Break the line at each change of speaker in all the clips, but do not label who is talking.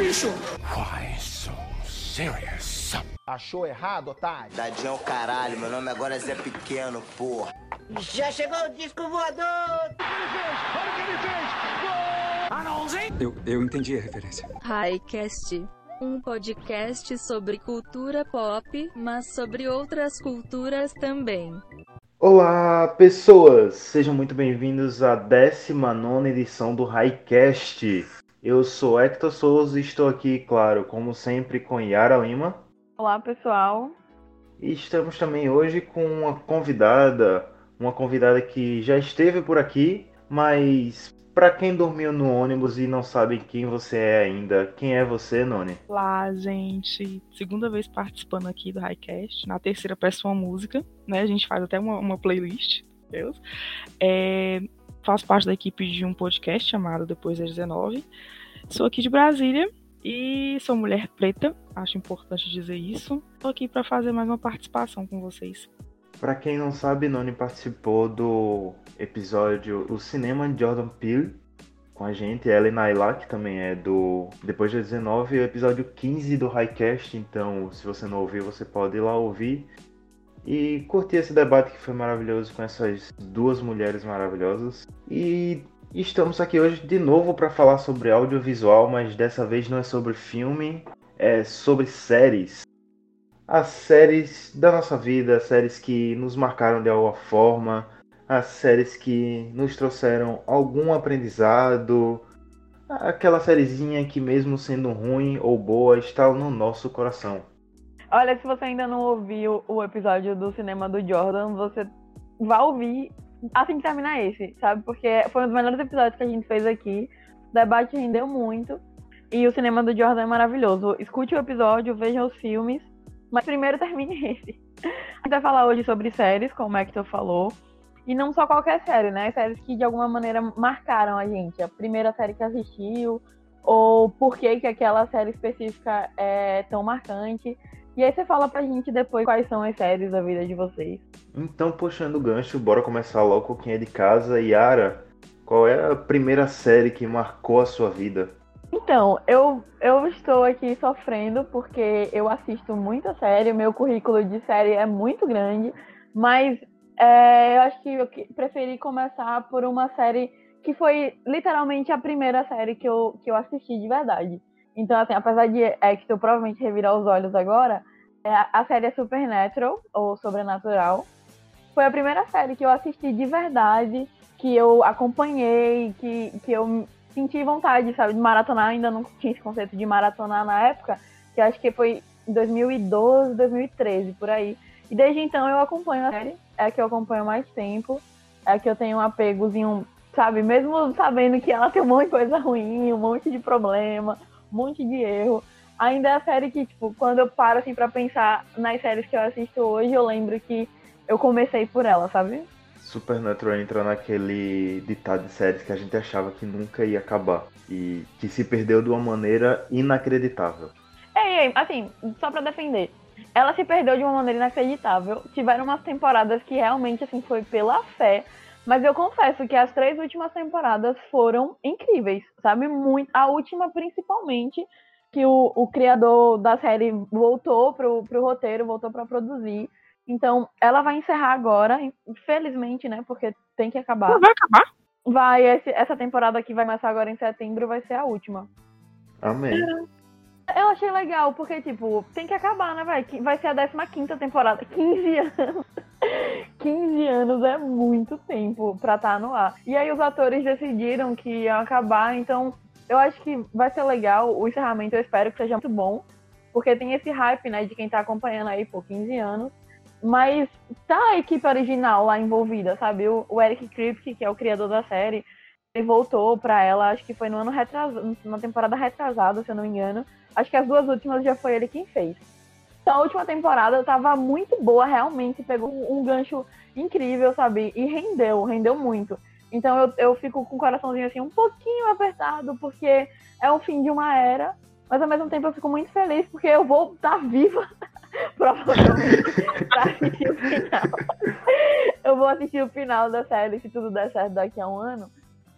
bicho!
Why so serious?
Achou errado, otário?
Tadinho é o caralho, meu nome agora é Zé Pequeno, porra.
Já chegou o disco voador!
Olha o que ele fez! Olha
Eu, eu entendi a referência.
Highcast. Um podcast sobre cultura pop, mas sobre outras culturas também.
Olá, pessoas! Sejam muito bem-vindos à 19 edição do Highcast. Eu sou Hector Souza e estou aqui, claro, como sempre, com Yara Lima.
Olá, pessoal.
E estamos também hoje com uma convidada, uma convidada que já esteve por aqui, mas para quem dormiu no ônibus e não sabe quem você é ainda, quem é você, Noni?
Olá, gente. Segunda vez participando aqui do Highcast. Na terceira peço uma música, né? A gente faz até uma, uma playlist. Deus. É, faço parte da equipe de um podcast chamado Depois das 19. Sou aqui de Brasília e sou mulher preta, acho importante dizer isso. Estou aqui para fazer mais uma participação com vocês.
Para quem não sabe, Noni participou do episódio O Cinema de Jordan Peele com a gente, ela e Naila, que também é do Depois das 19, o episódio 15 do Highcast, então se você não ouviu, você pode ir lá ouvir e curtir esse debate que foi maravilhoso com essas duas mulheres maravilhosas. E estamos aqui hoje de novo para falar sobre audiovisual, mas dessa vez não é sobre filme, é sobre séries. As séries da nossa vida, as séries que nos marcaram de alguma forma, as séries que nos trouxeram algum aprendizado, aquela sériezinha que mesmo sendo ruim ou boa está no nosso coração.
Olha, se você ainda não ouviu o episódio do cinema do Jordan, você vai ouvir assim que terminar esse, sabe? Porque foi um dos melhores episódios que a gente fez aqui. O debate rendeu muito. E o cinema do Jordan é maravilhoso. Escute o episódio, veja os filmes. Mas primeiro termine esse. A gente vai falar hoje sobre séries, como o Hector falou. E não só qualquer série, né? Séries que de alguma maneira marcaram a gente. A primeira série que assistiu, ou por que, que aquela série específica é tão marcante. E aí você fala pra gente depois quais são as séries da vida de vocês.
Então, puxando o gancho, bora começar logo com quem é de casa. Yara, qual é a primeira série que marcou a sua vida?
Então, eu, eu estou aqui sofrendo porque eu assisto muita série, meu currículo de série é muito grande, mas é, eu acho que eu preferi começar por uma série que foi literalmente a primeira série que eu, que eu assisti de verdade. Então, assim, apesar de Hector provavelmente revirar os olhos agora, é, a série é Supernatural, ou Sobrenatural. Foi a primeira série que eu assisti de verdade, que eu acompanhei, que, que eu senti vontade, sabe, de maratonar. Ainda não tinha esse conceito de maratonar na época, que acho que foi em 2012, 2013, por aí. E desde então eu acompanho a série, é a que eu acompanho mais tempo, é a que eu tenho um apegozinho, sabe, mesmo sabendo que ela tem um monte de coisa ruim, um monte de problema, um monte de erro. Ainda é a série que, tipo, quando eu paro assim pra pensar nas séries que eu assisto hoje, eu lembro que eu comecei por ela, sabe?
Supernatural entra naquele ditado de séries que a gente achava que nunca ia acabar e que se perdeu de uma maneira inacreditável.
Ei, assim, só pra defender. Ela se perdeu de uma maneira inacreditável. Tiveram umas temporadas que realmente, assim, foi pela fé. Mas eu confesso que as três últimas temporadas foram incríveis, sabe? Muito. A última, principalmente, que o, o criador da série voltou pro, pro roteiro, voltou para produzir. Então, ela vai encerrar agora, infelizmente, né? Porque tem que acabar.
Vai acabar?
Vai, esse, essa temporada que vai começar agora em setembro vai ser a última.
Amém.
Eu achei legal, porque, tipo, tem que acabar, né, vai? Vai ser a 15 temporada. 15 anos. 15 anos é muito tempo pra estar tá no ar. E aí os atores decidiram que iam acabar, então eu acho que vai ser legal. O encerramento eu espero que seja muito bom. Porque tem esse hype, né, de quem tá acompanhando aí por 15 anos. Mas tá a equipe original lá envolvida, sabe? O, o Eric Kripke, que é o criador da série, ele voltou pra ela, acho que foi no ano retrasado, na temporada retrasada, se eu não me engano. Acho que as duas últimas já foi ele quem fez. Então a última temporada tava muito boa, realmente, pegou um, gancho incrível, sabe? E rendeu, rendeu muito. Então eu, eu fico com o coraçãozinho assim um pouquinho apertado, porque é o fim de uma era, mas ao mesmo tempo eu fico muito feliz porque eu vou estar tá viva, provavelmente, pra assistir o final. eu vou assistir o final da série, se tudo der certo daqui a um ano.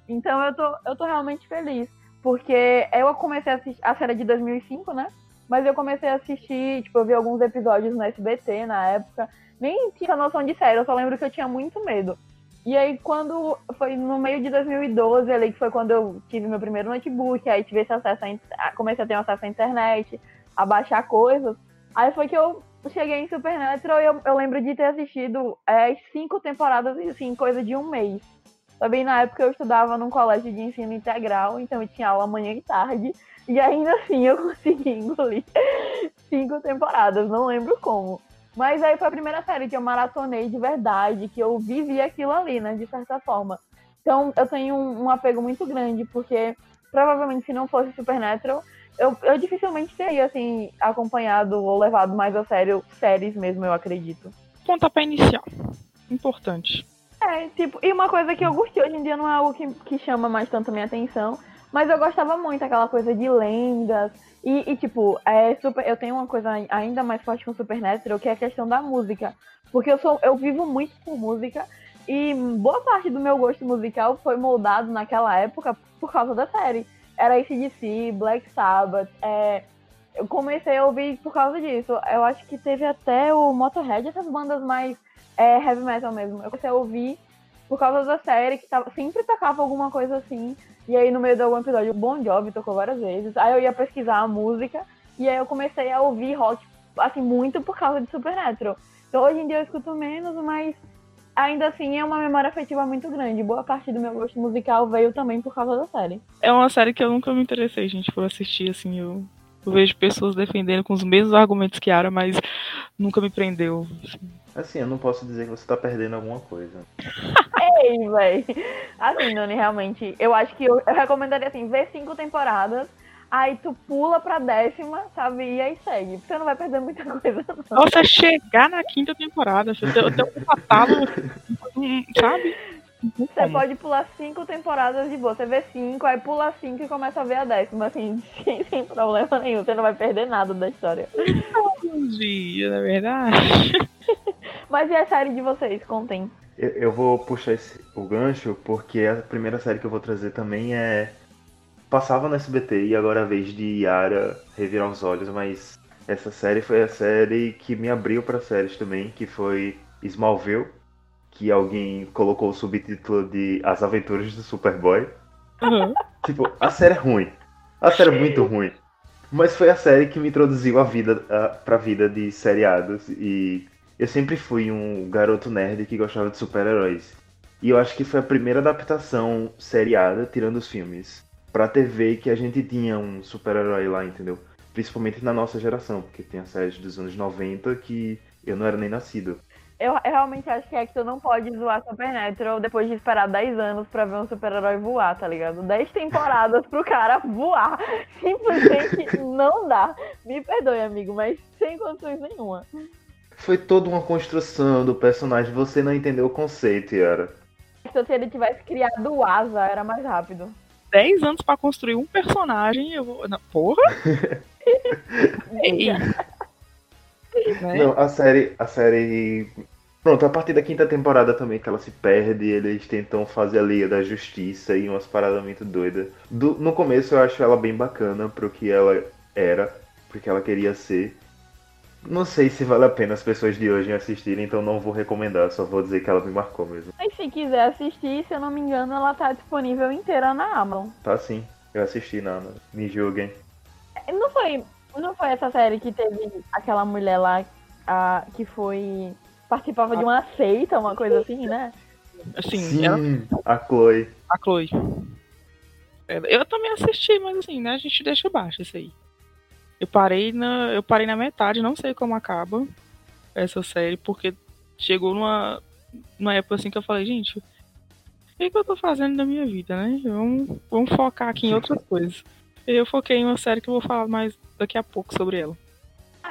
Então eu tô, eu tô realmente feliz. Porque eu comecei a assistir, a série de 2005, né? Mas eu comecei a assistir, tipo, eu vi alguns episódios no SBT na época, nem tinha noção de série, eu só lembro que eu tinha muito medo. E aí, quando foi no meio de 2012, ali, que foi quando eu tive meu primeiro notebook, aí tive esse acesso a, comecei a ter acesso à internet, a baixar coisas, aí foi que eu cheguei em Supernatural e eu, eu lembro de ter assistido é, cinco temporadas, assim, coisa de um mês. Também na época eu estudava num colégio de ensino integral, então eu tinha aula manhã e tarde, e ainda assim eu consegui engolir cinco temporadas, não lembro como. Mas aí foi a primeira série que eu maratonei de verdade, que eu vivi aquilo ali, né, de certa forma. Então eu tenho um, um apego muito grande, porque provavelmente se não fosse Supernatural, eu, eu dificilmente teria, assim, acompanhado ou levado mais a sério séries mesmo, eu acredito.
Pontapé inicial. Importante.
É, tipo, e uma coisa que eu gostei hoje em dia não é algo que, que chama mais tanto minha atenção, mas eu gostava muito aquela coisa de lendas, e, e, tipo, é super, eu tenho uma coisa ainda mais forte com Supernatural, que é a questão da música. Porque eu sou eu vivo muito com música e boa parte do meu gosto musical foi moldado naquela época por causa da série. Era ACDC, Black Sabbath, é, eu comecei a ouvir por causa disso. Eu acho que teve até o Motorhead, essas bandas mais é, heavy metal mesmo. Eu comecei a ouvir por causa da série, que tava, sempre tocava alguma coisa assim. E aí, no meio de algum episódio, o Bon Jovi tocou várias vezes. Aí eu ia pesquisar a música. E aí eu comecei a ouvir rock, assim, muito por causa de Supernatural. Então hoje em dia eu escuto menos, mas ainda assim é uma memória afetiva muito grande. Boa parte do meu gosto musical veio também por causa da série.
É uma série que eu nunca me interessei, gente, por assistir, assim, eu, eu vejo pessoas defendendo com os mesmos argumentos que Ara, mas nunca me prendeu.
Assim, eu não posso dizer que você tá perdendo alguma coisa.
Ei, véi. Assim, Noni, realmente, eu acho que eu, eu recomendaria assim, ver cinco temporadas, aí tu pula pra décima, sabe? E aí segue. Você não vai perder muita coisa,
não. Você chegar na quinta temporada, você tem, tem um catálogo, sabe?
Você pode pular cinco temporadas de boa. Você vê cinco, aí pula cinco e começa a ver a décima, assim, sem, sem problema nenhum. Você não vai perder nada da história.
Um dia, na verdade.
Mas e a série de vocês? Contem.
Eu, eu vou puxar esse, o gancho porque a primeira série que eu vou trazer também é. Passava no SBT e agora é a vez de Yara revirar os olhos, mas essa série foi a série que me abriu para séries também, que foi Smallville, que alguém colocou o subtítulo de As Aventuras do Superboy. Uhum. Tipo, a série é ruim. A série é muito ruim. Mas foi a série que me introduziu a vida, a, pra vida de seriados e eu sempre fui um garoto nerd que gostava de super-heróis. E eu acho que foi a primeira adaptação seriada, tirando os filmes, pra TV que a gente tinha um super-herói lá, entendeu? Principalmente na nossa geração, porque tem a série dos anos 90 que eu não era nem nascido.
Eu, eu realmente acho que é que tu não pode zoar Supernatural depois de esperar 10 anos pra ver um super-herói voar, tá ligado? 10 temporadas pro cara voar. Simplesmente não dá. Me perdoe, amigo, mas sem condições nenhuma.
Foi toda uma construção do personagem, você não entendeu o conceito, Yara.
Então, se ele tivesse criado o Asa, era mais rápido.
10 anos para construir um personagem, eu vou. Não, porra!
Não, a série. A série. Pronto, a partir da quinta temporada também que ela se perde, eles tentam fazer a Liga da Justiça e umas paradas muito doidas. Do, no começo eu acho ela bem bacana pro que ela era, porque ela queria ser. Não sei se vale a pena as pessoas de hoje assistirem, então não vou recomendar, só vou dizer que ela me marcou mesmo.
Mas se quiser assistir, se eu não me engano, ela tá disponível inteira na Amazon.
Tá sim, eu assisti na. Me julguem.
Não foi. Não foi essa série que teve aquela mulher lá a, que foi. participava a... de uma seita, uma coisa assim, né?
Assim,
sim, ela... a Chloe.
A Chloe. É, eu também assisti, mas assim, né? A gente deixa baixo isso aí. Eu parei na, eu parei na metade, não sei como acaba essa série, porque chegou numa, numa época assim que eu falei, gente, o que, que eu tô fazendo na minha vida, né? Vamos, vamos focar aqui em outras coisas. Eu foquei em uma série que eu vou falar mais daqui a pouco sobre ela.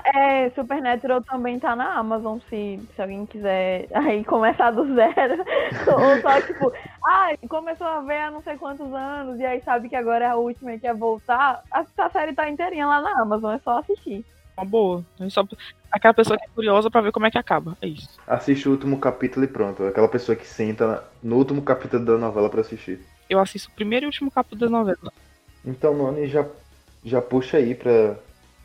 É, Supernatural também tá na Amazon, se, se alguém quiser aí começar do zero. Ou só, tipo, ah, começou a ver há não sei quantos anos, e aí sabe que agora é a última e quer voltar. A, a série tá inteirinha lá na Amazon, é só assistir.
Uma boa. É só aquela pessoa que é curiosa para ver como é que acaba. É isso.
Assiste o último capítulo e pronto. Aquela pessoa que senta no último capítulo da novela para assistir.
Eu assisto o primeiro e último capítulo da novela.
Então, Noni, já, já puxa aí pra.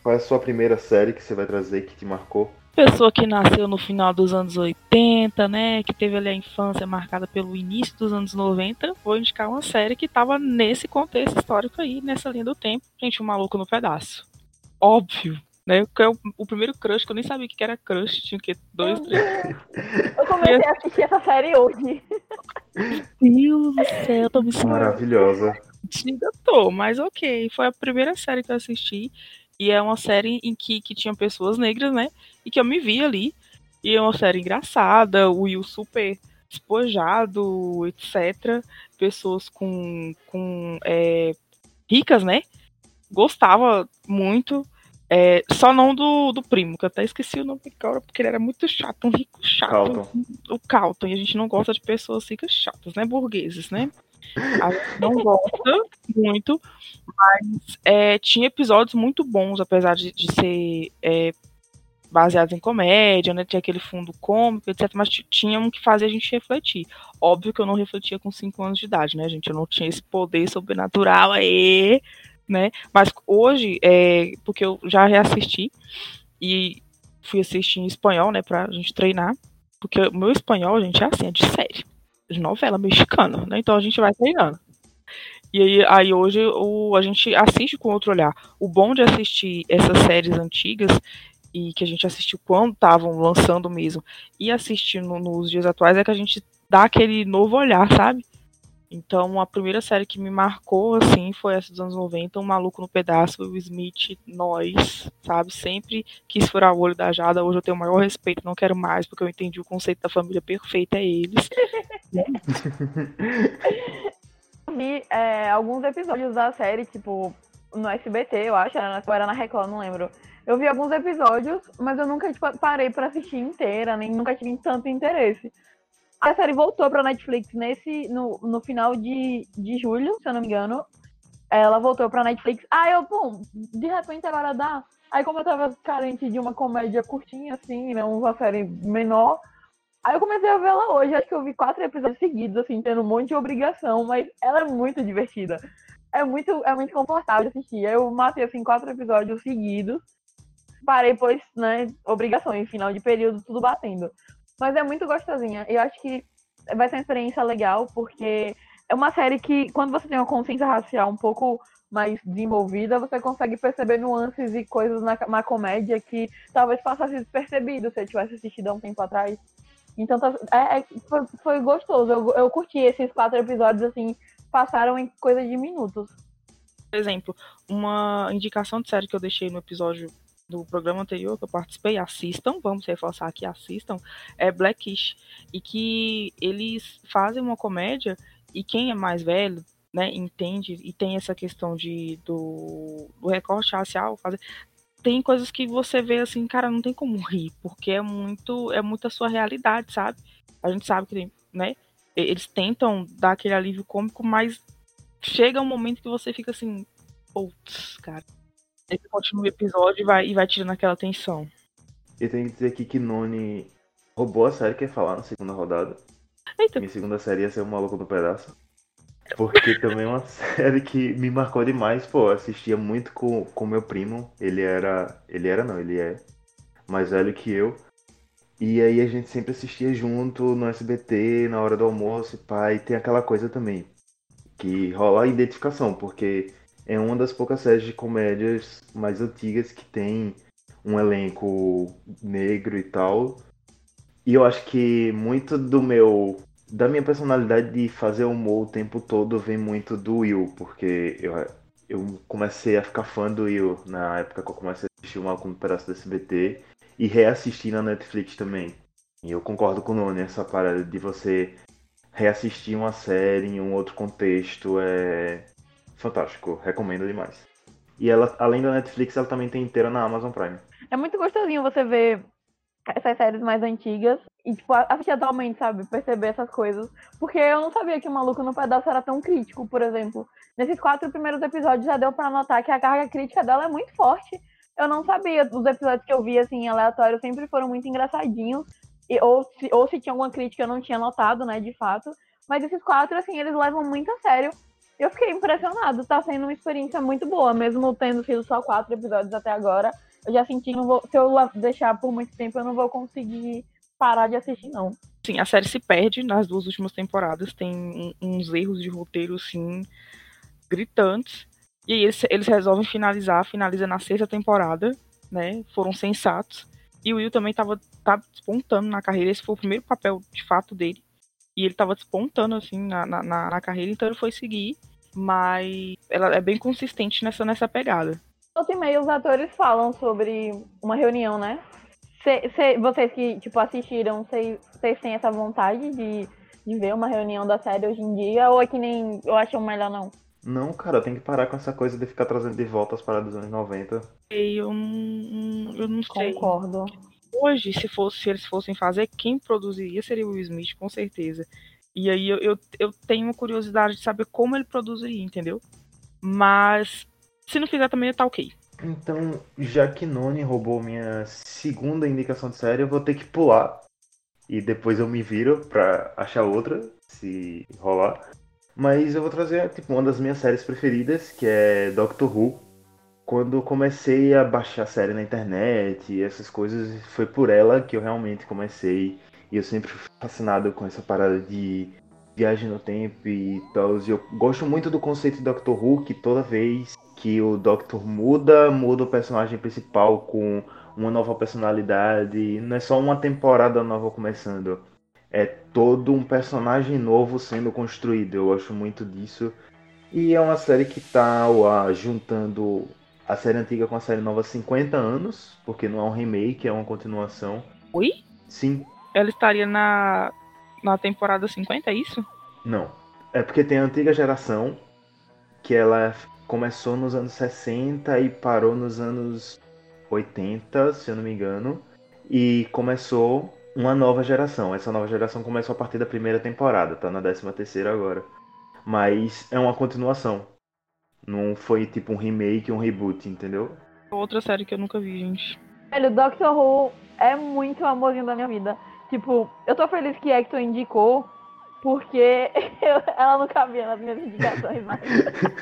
Qual é a sua primeira série que você vai trazer que te marcou?
Pessoa que nasceu no final dos anos 80, né? Que teve ali a infância marcada pelo início dos anos 90. Vou indicar uma série que tava nesse contexto histórico aí, nessa linha do tempo. Gente, o um maluco no pedaço. Óbvio, né? Que é o, o, primeiro crush, que eu nem sabia que era crush, tinha que dois, três.
Eu comecei a assistir essa série hoje.
Deus do céu, tô me sentindo.
Maravilhosa.
Ainda tô, mas ok. Foi a primeira série que eu assisti. E é uma série em que, que tinha pessoas negras, né? E que eu me vi ali. E é uma série engraçada, o Will super despojado, etc. Pessoas com, com é, ricas, né? Gostava muito. É, só não do, do primo, que eu até esqueci o nome do porque ele era muito chato, um rico chato.
Calton.
O Calton, e a gente não gosta de pessoas ricas chatas, né? Burgueses, né? A gente não gosta muito, mas é, tinha episódios muito bons, apesar de, de ser é, baseados em comédia, né? Tinha aquele fundo cômico, etc. Mas tinha um que fazia a gente refletir. Óbvio que eu não refletia com 5 anos de idade, né, gente? Eu não tinha esse poder sobrenatural aí né? Mas hoje, é, porque eu já reassisti e fui assistir em espanhol, né, pra gente treinar, porque o meu espanhol, gente, é assim, é de série, de novela mexicana, né? Então a gente vai treinando. E aí, aí hoje o, a gente assiste com outro olhar. O bom de assistir essas séries antigas e que a gente assistiu quando estavam lançando mesmo e assistindo nos dias atuais é que a gente dá aquele novo olhar, sabe? Então, a primeira série que me marcou, assim, foi essa dos anos 90, Um Maluco no Pedaço, o Smith, Nós, sabe? Sempre quis furar o olho da Jada, hoje eu tenho o maior respeito, não quero mais, porque eu entendi o conceito da família perfeita, é eles.
vi é, alguns episódios da série, tipo, no SBT, eu acho, era era na Record, não lembro. Eu vi alguns episódios, mas eu nunca tipo, parei para assistir inteira, nem nunca tive tanto interesse. A série voltou pra Netflix nesse, no, no final de, de julho, se eu não me engano. Ela voltou pra Netflix. Ah, eu, bom, de repente agora dá. Aí como eu tava carente de uma comédia curtinha, assim, né, uma série menor, aí eu comecei a vê-la hoje. Acho que eu vi quatro episódios seguidos, assim, tendo um monte de obrigação, mas ela é muito divertida. É muito, é muito confortável de assistir. Eu matei, assim, quatro episódios seguidos. Parei, pois, né, obrigações, final de período, tudo batendo. Mas é muito gostosinha. Eu acho que vai ser uma experiência legal, porque é uma série que, quando você tem uma consciência racial um pouco mais desenvolvida, você consegue perceber nuances e coisas na, na comédia que talvez passasse despercebido se eu tivesse assistido há um tempo atrás. Então é, é, foi, foi, gostoso. Eu, eu curti esses quatro episódios, assim, passaram em coisa de minutos.
Por exemplo, uma indicação de série que eu deixei no episódio do programa anterior que eu participei, assistam, vamos reforçar aqui, assistam, é Blackish. E que eles fazem uma comédia e quem é mais velho, né, entende e tem essa questão de do, do recorte racial, fazer, tem coisas que você vê assim, cara, não tem como rir, porque é muito é muito a sua realidade, sabe? A gente sabe que, né, eles tentam dar aquele alívio cômico, mas chega um momento que você fica assim, putz, cara, ele continua o episódio e vai, e vai tirando aquela tensão.
Eu tenho que dizer aqui que Noni roubou a série que ia falar na segunda rodada.
Eita.
Minha segunda série ia ser o Maluco no Pedaço. Porque também é uma série que me marcou demais, pô. assistia muito com o meu primo. Ele era. Ele era não, ele é mais velho que eu. E aí a gente sempre assistia junto no SBT, na hora do almoço, pai. Tem aquela coisa também. Que rola a identificação, porque é uma das poucas séries de comédias mais antigas que tem um elenco negro e tal. E eu acho que muito do meu. Da minha personalidade de fazer humor o tempo todo vem muito do Will, porque eu, eu comecei a ficar fã do Will na época que eu comecei a assistir o Malcolm no Pedaço do SBT e reassistir na Netflix também. E eu concordo com o Noni, essa parada de você reassistir uma série em um outro contexto é fantástico, recomendo demais. E ela, além da Netflix, ela também tem inteira na Amazon Prime.
É muito gostosinho você ver essas séries mais antigas e, tipo, assistir atualmente, sabe? Perceber essas coisas. Porque eu não sabia que o Maluco no Pedaço era tão crítico, por exemplo. Nesses quatro primeiros episódios já deu para notar que a carga crítica dela é muito forte. Eu não sabia. Os episódios que eu vi, assim, aleatórios, sempre foram muito engraçadinhos. E, ou, se, ou se tinha alguma crítica eu não tinha notado, né, de fato. Mas esses quatro, assim, eles levam muito a sério eu fiquei impressionado. Tá sendo uma experiência muito boa, mesmo tendo sido só quatro episódios até agora. Eu já senti que se eu deixar por muito tempo, eu não vou conseguir parar de assistir, não.
Sim, a série se perde nas duas últimas temporadas. Tem uns erros de roteiro, assim, gritantes. E aí eles, eles resolvem finalizar, finaliza na sexta temporada, né? Foram sensatos. E o Will também tava, tava despontando na carreira. Esse foi o primeiro papel, de fato, dele. E ele tava despontando, assim, na, na, na carreira, então ele foi seguir. Mas ela é bem consistente nessa, nessa pegada.
Volta e meio, os atores falam sobre uma reunião, né? Cê, cê, vocês que, tipo, assistiram, vocês têm essa vontade de, de ver uma reunião da série hoje em dia? Ou é que nem eu acho melhor não?
Não, cara, tem que parar com essa coisa de ficar trazendo de volta as paradas dos anos 90.
Eu não, eu não sei.
Concordo.
Hoje, se, fosse, se eles fossem fazer, quem produziria seria o Will Smith, com certeza. E aí eu, eu, eu tenho uma curiosidade de saber como ele produziria, entendeu? Mas se não fizer também, tá ok.
Então, já que Noni roubou minha segunda indicação de série, eu vou ter que pular. E depois eu me viro pra achar outra, se rolar. Mas eu vou trazer tipo, uma das minhas séries preferidas, que é Doctor Who. Quando comecei a baixar série na internet e essas coisas, foi por ela que eu realmente comecei. E eu sempre fui fascinado com essa parada de viagem no tempo e tal. E eu gosto muito do conceito de Doctor Who, que toda vez que o Doctor muda, muda o personagem principal com uma nova personalidade. Não é só uma temporada nova começando. É todo um personagem novo sendo construído. Eu gosto muito disso. E é uma série que tá uh, juntando a série antiga com a série nova há 50 anos, porque não é um remake, é uma continuação.
Oi?
Sim.
Ela estaria na, na temporada 50, é isso?
Não. É porque tem a antiga geração, que ela começou nos anos 60 e parou nos anos 80, se eu não me engano. E começou uma nova geração. Essa nova geração começou a partir da primeira temporada, tá na 13 terceira agora. Mas é uma continuação. Não foi tipo um remake, um reboot, entendeu?
Outra série que eu nunca vi, gente.
Velho, Doctor Who é muito o amorzinho da minha vida. Tipo, eu tô feliz que Hector indicou, porque eu, ela não cabia nas minhas indicações mais.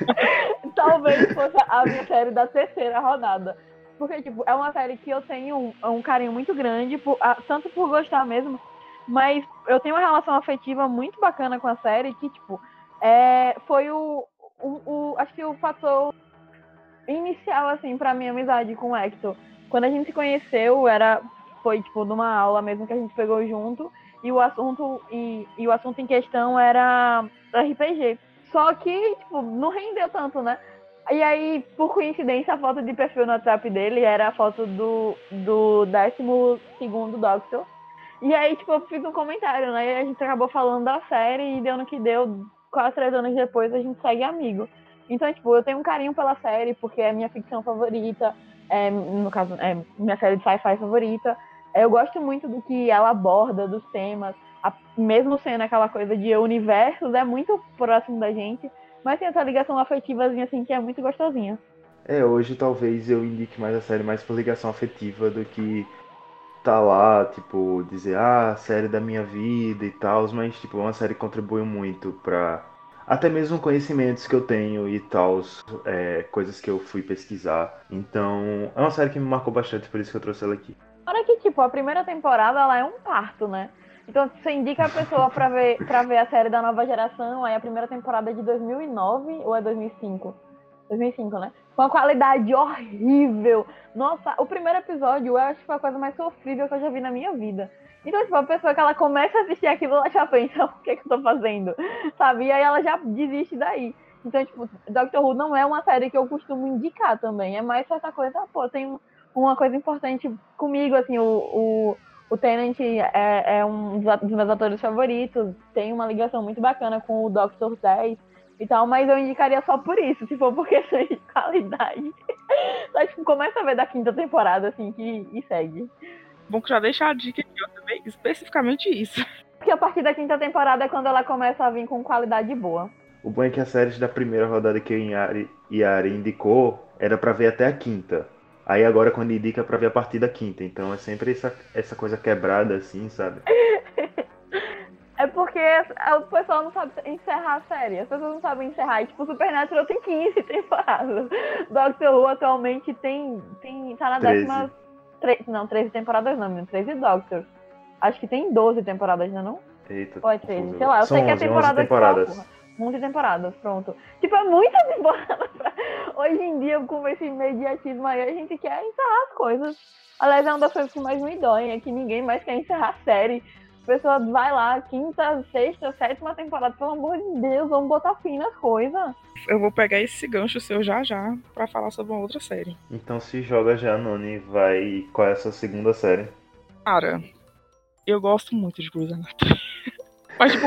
Talvez fosse a minha série da terceira rodada. Porque, tipo, é uma série que eu tenho um, um carinho muito grande, por, a, tanto por gostar mesmo, mas eu tenho uma relação afetiva muito bacana com a série, que, tipo, é, foi o, o, o, Acho que o fator inicial, assim, pra minha amizade com o Hector. Quando a gente se conheceu, era, foi, tipo, numa aula mesmo que a gente pegou junto, e o assunto, e, e o assunto em questão era RPG. Só que, tipo, não rendeu tanto, né? E aí, por coincidência, a foto de perfil no WhatsApp dele era a foto do, do 12 Doctor. E aí, tipo, eu fiz um comentário, né? E a gente acabou falando da série e deu no que deu. Quase três anos depois, a gente segue amigo. Então, tipo, eu tenho um carinho pela série, porque é minha ficção favorita. É, no caso, é minha série de sci-fi favorita. Eu gosto muito do que ela aborda, dos temas. A, mesmo sendo aquela coisa de universos, é muito próximo da gente. Mas tem essa ligação afetivazinha, assim, que é muito gostosinha.
É, hoje talvez eu indique mais a série mais por ligação afetiva do que tá lá, tipo, dizer, ah, série da minha vida e tal, mas, tipo, é uma série que contribui muito pra até mesmo conhecimentos que eu tenho e tal, é, coisas que eu fui pesquisar. Então, é uma série que me marcou bastante, por isso que eu trouxe ela aqui.
Olha que, tipo, a primeira temporada, ela é um parto, né? Então, você indica a pessoa pra ver, pra ver a série da nova geração, aí a primeira temporada é de 2009 ou é 2005? 2005, né? Com a qualidade horrível. Nossa, o primeiro episódio eu acho que foi a coisa mais sofrível que eu já vi na minha vida. Então, tipo, a pessoa que ela começa a assistir aquilo, ela já pensa, o que, é que eu tô fazendo? Sabe? E aí ela já desiste daí. Então, tipo, Doctor Who não é uma série que eu costumo indicar também. É mais essa coisa, pô, tem uma coisa importante comigo, assim, o, o o Tennant é, é, um dos meus atores favoritos, tem uma ligação muito bacana com o Doctor 10 e tal, mas eu indicaria só por isso, se for por questão de qualidade. Só, tipo, começa a ver da quinta temporada, assim, que, e segue.
Bom que já deixa a dica aqui, eu também, especificamente isso.
Porque a partir da quinta temporada é quando ela começa a vir com qualidade boa.
O bom é que a série da primeira rodada que o Yari, Yari indicou era para ver até a quinta. Aí agora quando indica é pra ver a partir da quinta. Então é sempre essa, essa coisa quebrada, assim, sabe?
é porque o pessoal não sabe encerrar a série. As pessoas não sabem encerrar. E, tipo, Supernatural tem 15 temporadas. Doctor Who atualmente tem. tem tá na
13.
décima. Tre... Não, 13 temporadas não, menino. 13 Doctors. Acho que tem 12 temporadas, não é não?
Eita.
Ou é 13? Sei lá, eu
São
sei que é
11,
temporada
11 temporadas.
só, porra. 11 temporadas, pronto. Tipo, é muita temporada pra... Hoje em dia, com esse imediatismo aí, a gente quer encerrar as coisas. Aliás, é uma das coisas que mais me doem, é que ninguém mais quer encerrar a série. A pessoa vai lá, quinta, sexta, sétima temporada, pelo amor de Deus, vamos botar fim nas coisas.
Eu vou pegar esse gancho seu já já pra falar sobre uma outra série.
Então se joga já, Noni, vai. Qual é essa segunda série?
Cara, eu gosto muito de Grey's Anatomy. Mas, tipo,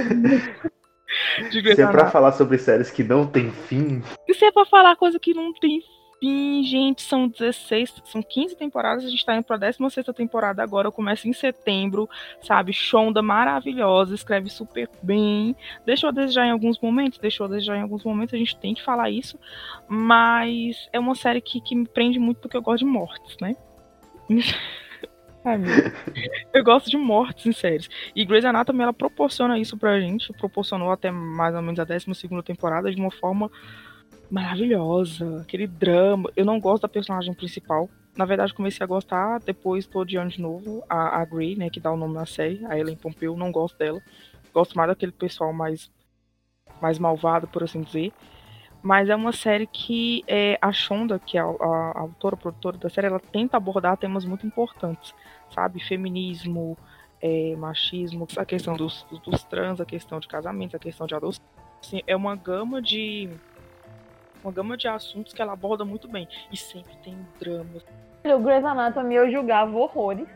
Se é pra falar sobre séries que não tem fim,
se é pra falar coisa que não tem fim, gente, são 16, são 15 temporadas, a gente tá indo pra 16 temporada agora, começa em setembro, sabe? Shonda maravilhosa, escreve super bem, deixou a desejar em alguns momentos, deixou a desejar em alguns momentos, a gente tem que falar isso, mas é uma série que, que me prende muito porque eu gosto de mortes, né? Eu gosto de mortes em séries. E Grey's Anatomy, ela proporciona isso pra gente. Proporcionou até mais ou menos a 12 temporada de uma forma maravilhosa. Aquele drama. Eu não gosto da personagem principal. Na verdade, comecei a gostar. Depois tô odiando de novo a, a Grey, né? Que dá o nome na série. A Ellen Pompeu. Não gosto dela. Gosto mais daquele pessoal mais, mais malvado, por assim dizer. Mas é uma série que é, a Shonda, que é a, a- a autora, a produtora da série, ela tenta abordar temas muito importantes, sabe? Feminismo, é, machismo, a questão dos, dos trans, a questão de casamento, a questão de adoção. Assim, é uma gama de uma gama de assuntos que ela aborda muito bem. E sempre tem drama.
O Grey's Anatomy eu julgava horrores.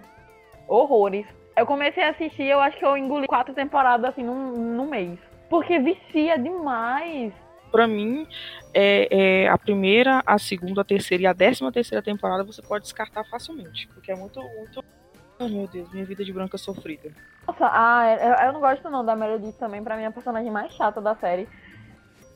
Horrores. Eu comecei a assistir, eu acho que eu engoli quatro temporadas assim num, num mês. Porque vicia demais.
Pra mim, é, é a primeira, a segunda, a terceira e a décima terceira temporada você pode descartar facilmente. Porque é muito, muito. Ai meu Deus, minha vida de branca sofrida.
Nossa, ah, eu, eu não gosto não da Meredith também, pra mim é a personagem mais chata da série.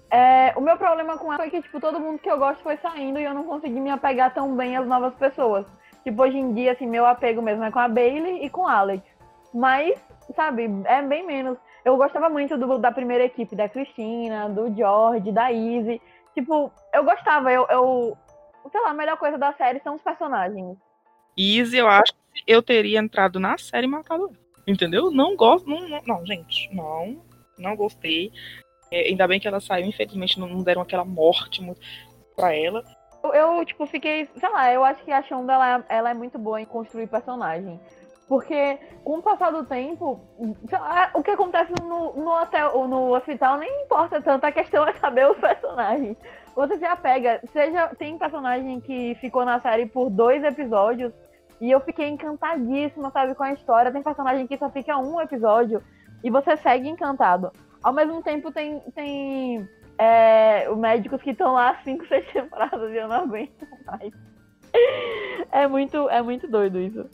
É, o meu problema com ela foi que, tipo, todo mundo que eu gosto foi saindo e eu não consegui me apegar tão bem às novas pessoas. Tipo, hoje em dia, assim, meu apego mesmo é com a Bailey e com a Alex. Mas, sabe, é bem menos. Eu gostava muito do- da primeira equipe, da Cristina, do George, da Izzy. Tipo, eu gostava, eu, eu. Sei lá, a melhor coisa da série são os personagens.
Easy, eu acho eu teria entrado na série e matado ela. Entendeu? Não gosto. Não, não, não, gente. Não. Não gostei. É, ainda bem que ela saiu, infelizmente não, não deram aquela morte pra ela.
Eu, eu, tipo, fiquei, sei lá, eu acho que a Shonda, ela, ela é muito boa em construir personagem. Porque, com o passar do tempo, lá, o que acontece no, no hotel ou no hospital nem importa tanto, a questão é saber os personagens. Você se apega, seja, tem personagem que ficou na série por dois episódios e eu fiquei encantadíssima, sabe, com a história. Tem personagem que só fica um episódio e você segue encantado. Ao mesmo tempo, tem, tem é, os médicos que estão lá 5, 6 temporadas e eu não aguento mais. É muito, é muito doido isso.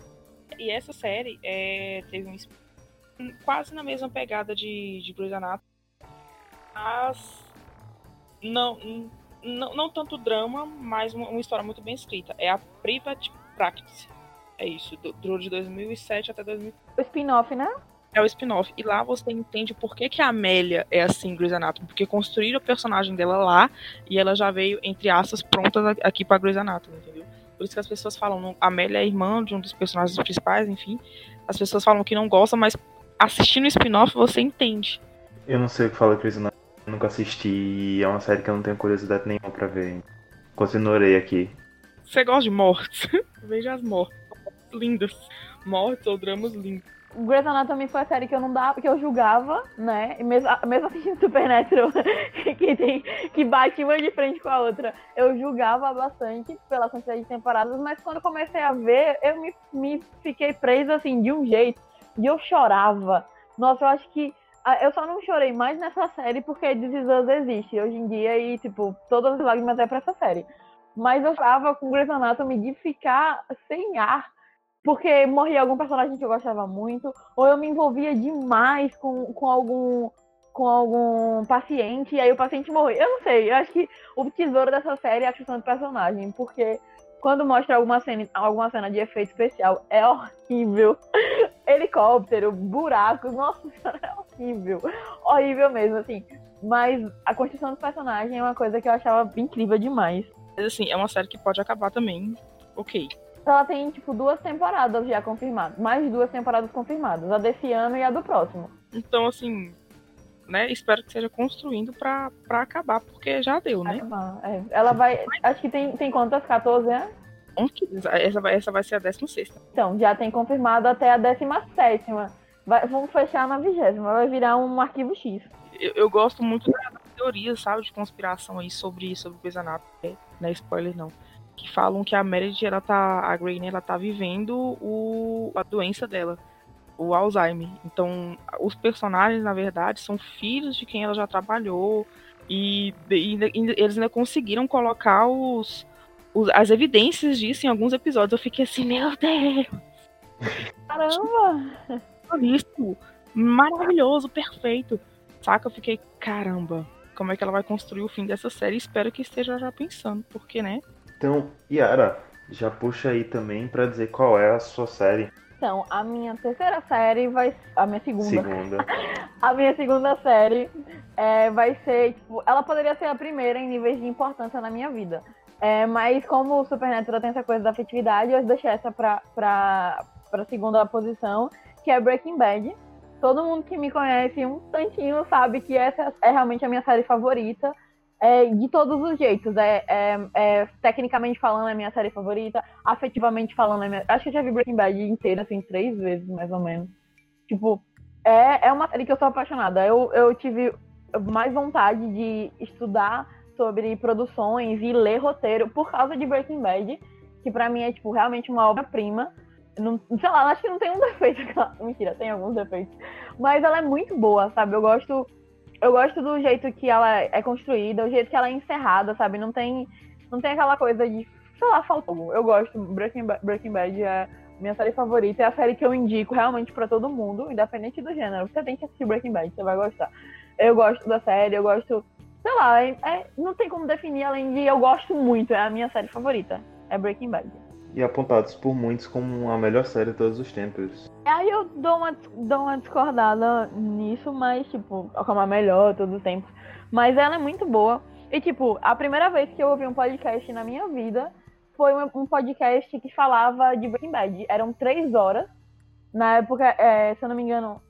E essa série é, teve um, quase na mesma pegada de, de Grey's Anatomy. Mas não, não, não tanto drama, mas uma, uma história muito bem escrita. É a Private Practice. É isso, do- durou de 2007 até 2000.
O spin-off, né?
É o spin-off. E lá você entende por que, que a Amélia é assim em Grey's Anatomy. Porque construíram o personagem dela lá e ela já veio, entre aspas, pronta a- aqui pra Grey's Anatomy, entendeu? Por isso que as pessoas falam, a Amélia é irmã de um dos personagens principais, enfim. As pessoas falam que não gostam, mas assistindo o spin-off você entende.
eu não sei o que fala Chris não. Eu nunca assisti é uma série que eu não tenho curiosidade nenhuma pra ver. Continuarei aqui.
Você gosta de mortes? Veja as mortes. Lindas. Mortes ou dramas lindos.
Grey's Anatomy foi a série que eu não dava, que eu julgava, né? E mesmo, mesmo assistindo Supernatural, que, tem, que bate uma de frente com a outra, eu julgava bastante pela quantidade de temporadas, mas quando comecei a ver, eu me, me fiquei presa assim, de um jeito, e eu chorava. Nossa, eu acho que ah, eu só não chorei mais nessa série porque This existe hoje em dia e, tipo, todas as lágrimas é pra essa série. Mas eu chorava com Grey's Anatomy de ficar sem ar porque morria algum personagem que eu gostava muito, ou eu me envolvia demais com, com algum com algum paciente, e aí o paciente morreu. Eu não sei, eu acho que o tesouro dessa série é a questão do personagem, porque quando mostra alguma cena, alguma cena de efeito especial, é horrível. Helicóptero, buracos, nossa é horrível. Horrível mesmo, assim. Mas a construção do personagem é uma coisa que eu achava incrível demais.
Mas assim, é uma série que pode acabar também. Ok.
Ela tem, tipo, duas temporadas já confirmadas. Mais duas temporadas confirmadas. A desse ano e a do próximo.
Então, assim, né? Espero que seja construindo pra, pra acabar, porque já deu, né?
Acabar, é. Ela vai. Acho que tem, tem quantas? 14, né?
Essa vai, essa vai ser a 16.
Então, já tem confirmado até a 17. Vai, vamos fechar na vigésima. Vai virar um arquivo X.
Eu, eu gosto muito da teoria, sabe, de conspiração aí sobre, sobre o Grey's Não é spoiler, não. Que falam que a Meredith, ela tá. A Grey, né, ela tá vivendo o, a doença dela o Alzheimer. Então, os personagens, na verdade, são filhos de quem ela já trabalhou. E, e, e eles ainda conseguiram colocar os, os, as evidências disso em alguns episódios. Eu fiquei assim, meu Deus!
Caramba!
Isso! Maravilhoso, perfeito. Saca? Eu fiquei, caramba, como é que ela vai construir o fim dessa série? Espero que esteja já pensando, porque, né?
Então, Yara, já puxa aí também para dizer qual é a sua série
então, a minha terceira série vai. A minha segunda.
Segunda.
a minha segunda série é, vai ser, tipo, ela poderia ser a primeira em níveis de importância na minha vida. É, mas como o Supernatural tem essa coisa da afetividade, eu deixei essa pra, pra, pra segunda posição, que é Breaking Bad. Todo mundo que me conhece um tantinho sabe que essa é realmente a minha série favorita é, de todos os jeitos. É, é, é, tecnicamente falando, é minha série favorita. Afetivamente falando, é minha... acho que eu já vi Breaking Bad inteira, assim, três vezes, mais ou menos. Tipo, é, é uma série que eu sou apaixonada. Eu, eu tive mais vontade de estudar sobre produções e ler roteiro por causa de Breaking Bad, que para mim é, tipo, realmente uma obra-prima. Não, sei lá, acho que não tem um defeito. Mentira, tem alguns defeitos. Mas ela é muito boa, sabe? Eu gosto eu gosto do jeito que ela é construída, o jeito que ela é encerrada, sabe? Não tem, não tem aquela coisa de, sei lá, faltou. Eu gosto, Breaking Bad, Breaking Bad é minha série favorita, é a série que eu indico realmente para todo mundo, independente do gênero. Você tem que assistir Breaking Bad, você vai gostar. Eu gosto da série, eu gosto, sei lá, é, é, não tem como definir além de eu gosto muito, é a minha série favorita, é Breaking Bad
e apontados por muitos como a melhor série de todos os tempos.
Aí eu dou uma, dou uma discordada nisso, mas, tipo, como a melhor de todos os tempos. Mas ela é muito boa. E, tipo, a primeira vez que eu ouvi um podcast na minha vida foi um podcast que falava de Breaking Bad. Eram três horas. Na época, é, se eu não me engano,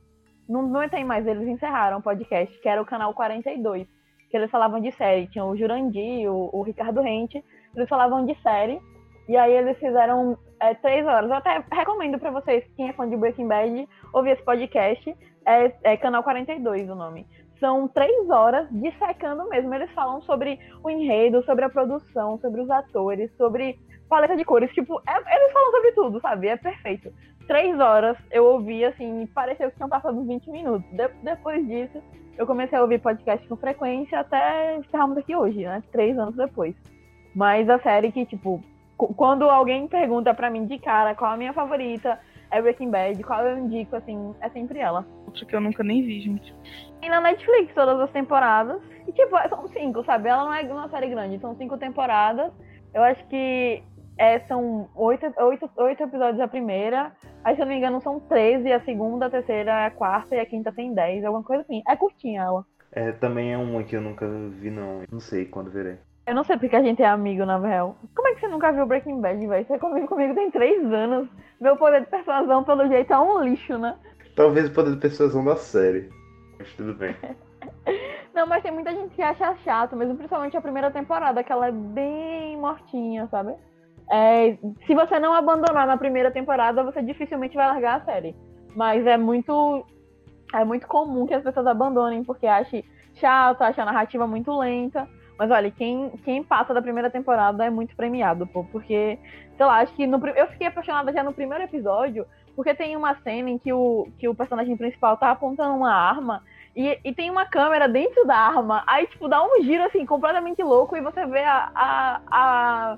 não, não tem mais, eles encerraram o podcast, que era o canal 42. Que eles falavam de série. Tinha o Jurandir, o, o Ricardo Rente. Eles falavam de série. E aí eles fizeram é, três horas. Eu até recomendo para vocês, quem é fã de Breaking Bad, ouvir esse podcast. É, é Canal 42 o nome. São três horas dissecando mesmo. Eles falam sobre o enredo, sobre a produção, sobre os atores, sobre paleta de cores. Tipo, é, eles falam sobre tudo, sabe? É perfeito. Três horas eu ouvi, assim, pareceu que tinham passado 20 minutos. De, depois disso, eu comecei a ouvir podcast com frequência até estarmos aqui hoje, né? Três anos depois. Mas a série que, tipo, quando alguém pergunta para mim de cara qual a minha favorita é Breaking Bad, qual eu indico, assim, é sempre ela.
Outra que eu nunca nem vi, gente.
E na Netflix, todas as temporadas. E, tipo, são cinco, sabe? Ela não é uma série grande, são cinco temporadas. Eu acho que é, são oito, oito, oito episódios a primeira. Aí, se eu não me engano, são treze a segunda, a terceira, a quarta e a quinta tem dez, alguma coisa assim. É curtinha ela.
É, também é uma que eu nunca vi, não. Não sei quando verei.
Eu não sei porque a gente é amigo, na real. Como é que você nunca viu Breaking Bad, velho? Você convive comigo tem três anos. Meu poder de persuasão, pelo jeito, é um lixo, né?
Talvez o poder de persuasão da série. Mas tudo bem.
não, mas tem muita gente que acha chato, mesmo principalmente a primeira temporada, que ela é bem mortinha, sabe? É, se você não abandonar na primeira temporada, você dificilmente vai largar a série. Mas é muito. É muito comum que as pessoas abandonem, porque acham chato, acham a narrativa muito lenta. Mas olha, quem, quem passa da primeira temporada é muito premiado, pô, porque, sei lá, acho que no, eu fiquei apaixonada já no primeiro episódio, porque tem uma cena em que o, que o personagem principal tá apontando uma arma e, e tem uma câmera dentro da arma, aí, tipo, dá um giro, assim, completamente louco e você vê a, a, a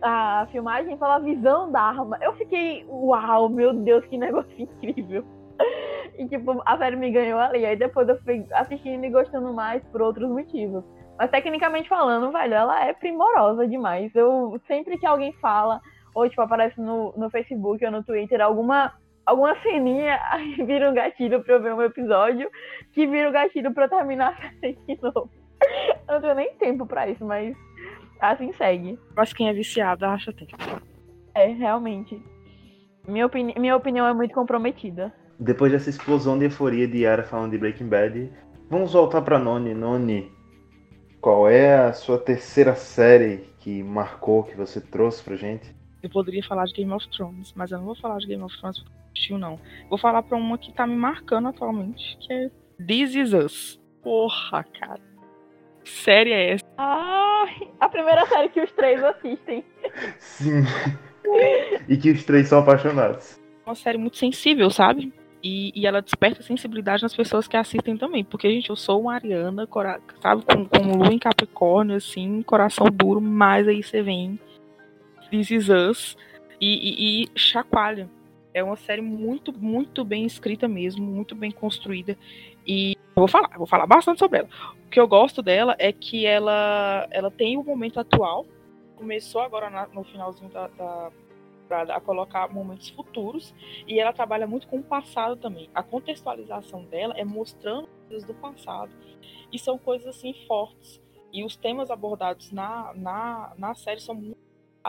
a filmagem pela visão da arma. Eu fiquei, uau, meu Deus, que negócio incrível. E tipo, a série me ganhou ali. Aí depois eu fui assistindo e gostando mais por outros motivos. Mas tecnicamente falando, velho, ela é primorosa demais. Eu sempre que alguém fala, ou tipo, aparece no, no Facebook ou no Twitter alguma, alguma ceninha, aí vira um gatilho pra eu ver um episódio, que vira um gatilho pra eu terminar a série de novo. Eu não tenho nem tempo pra isso, mas assim segue.
Mas quem é viciado acha tempo.
É, realmente. Minha, opini minha opinião é muito comprometida.
Depois dessa explosão de euforia de Yara falando de Breaking Bad, vamos voltar pra Noni. Noni, qual é a sua terceira série que marcou, que você trouxe pra gente?
Eu poderia falar de Game of Thrones, mas eu não vou falar de Game of Thrones porque assistiu, não. Vou falar pra uma que tá me marcando atualmente, que é This Is Us. Porra, cara. Que série é essa?
Ah, a primeira série que os três assistem.
Sim. e que os três são apaixonados.
Uma série muito sensível, sabe? E, e, ela desperta sensibilidade nas pessoas que assistem também. Porque, gente, eu sou uma Ariana, sabe, com, com lua em Capricórnio, assim, coração duro, mas aí você vem This Is Us e, e, e chacoalha. É uma série muito, muito bem escrita mesmo, muito bem construída. E vou falar, vou falar bastante sobre ela. O que eu gosto dela é que ela, ela tem o momento atual. Começou agora na, no finalzinho da, da a colocar momentos futuros e ela trabalha muito com o passado também. A contextualização dela é mostrando coisas do passado e são coisas assim fortes. E os temas abordados na, na, na série são muito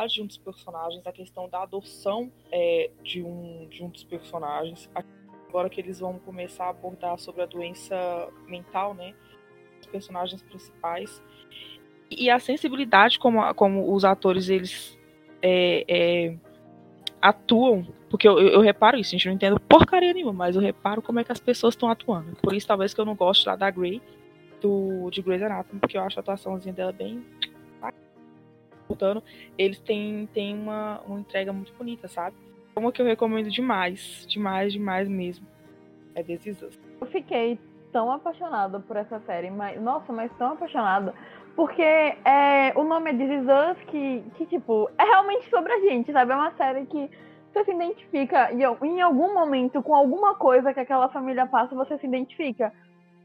de um dos personagens, a questão da adoção é, de, um, de um dos personagens. Agora que eles vão começar a abordar sobre a doença mental, né? Os personagens principais. E a sensibilidade como, como os atores eles é, é, atuam, porque eu, eu, reparo isso, a gente não entende porcaria nenhuma, mas eu reparo como é que as pessoas estão atuando. Por isso, talvez que eu não goste lá da Grey, do, de Grey's Anatomy, porque eu acho a atuaçãozinha dela bem. Eles têm, têm uma, uma entrega muito bonita, sabe? Uma que eu recomendo demais, demais, demais mesmo. É This.
Eu fiquei tão apaixonada por essa série, mas nossa, mas tão apaixonada porque é, o nome é This que, que, tipo, é realmente sobre a gente, sabe? É uma série que você se identifica e em algum momento com alguma coisa que aquela família passa, você se identifica.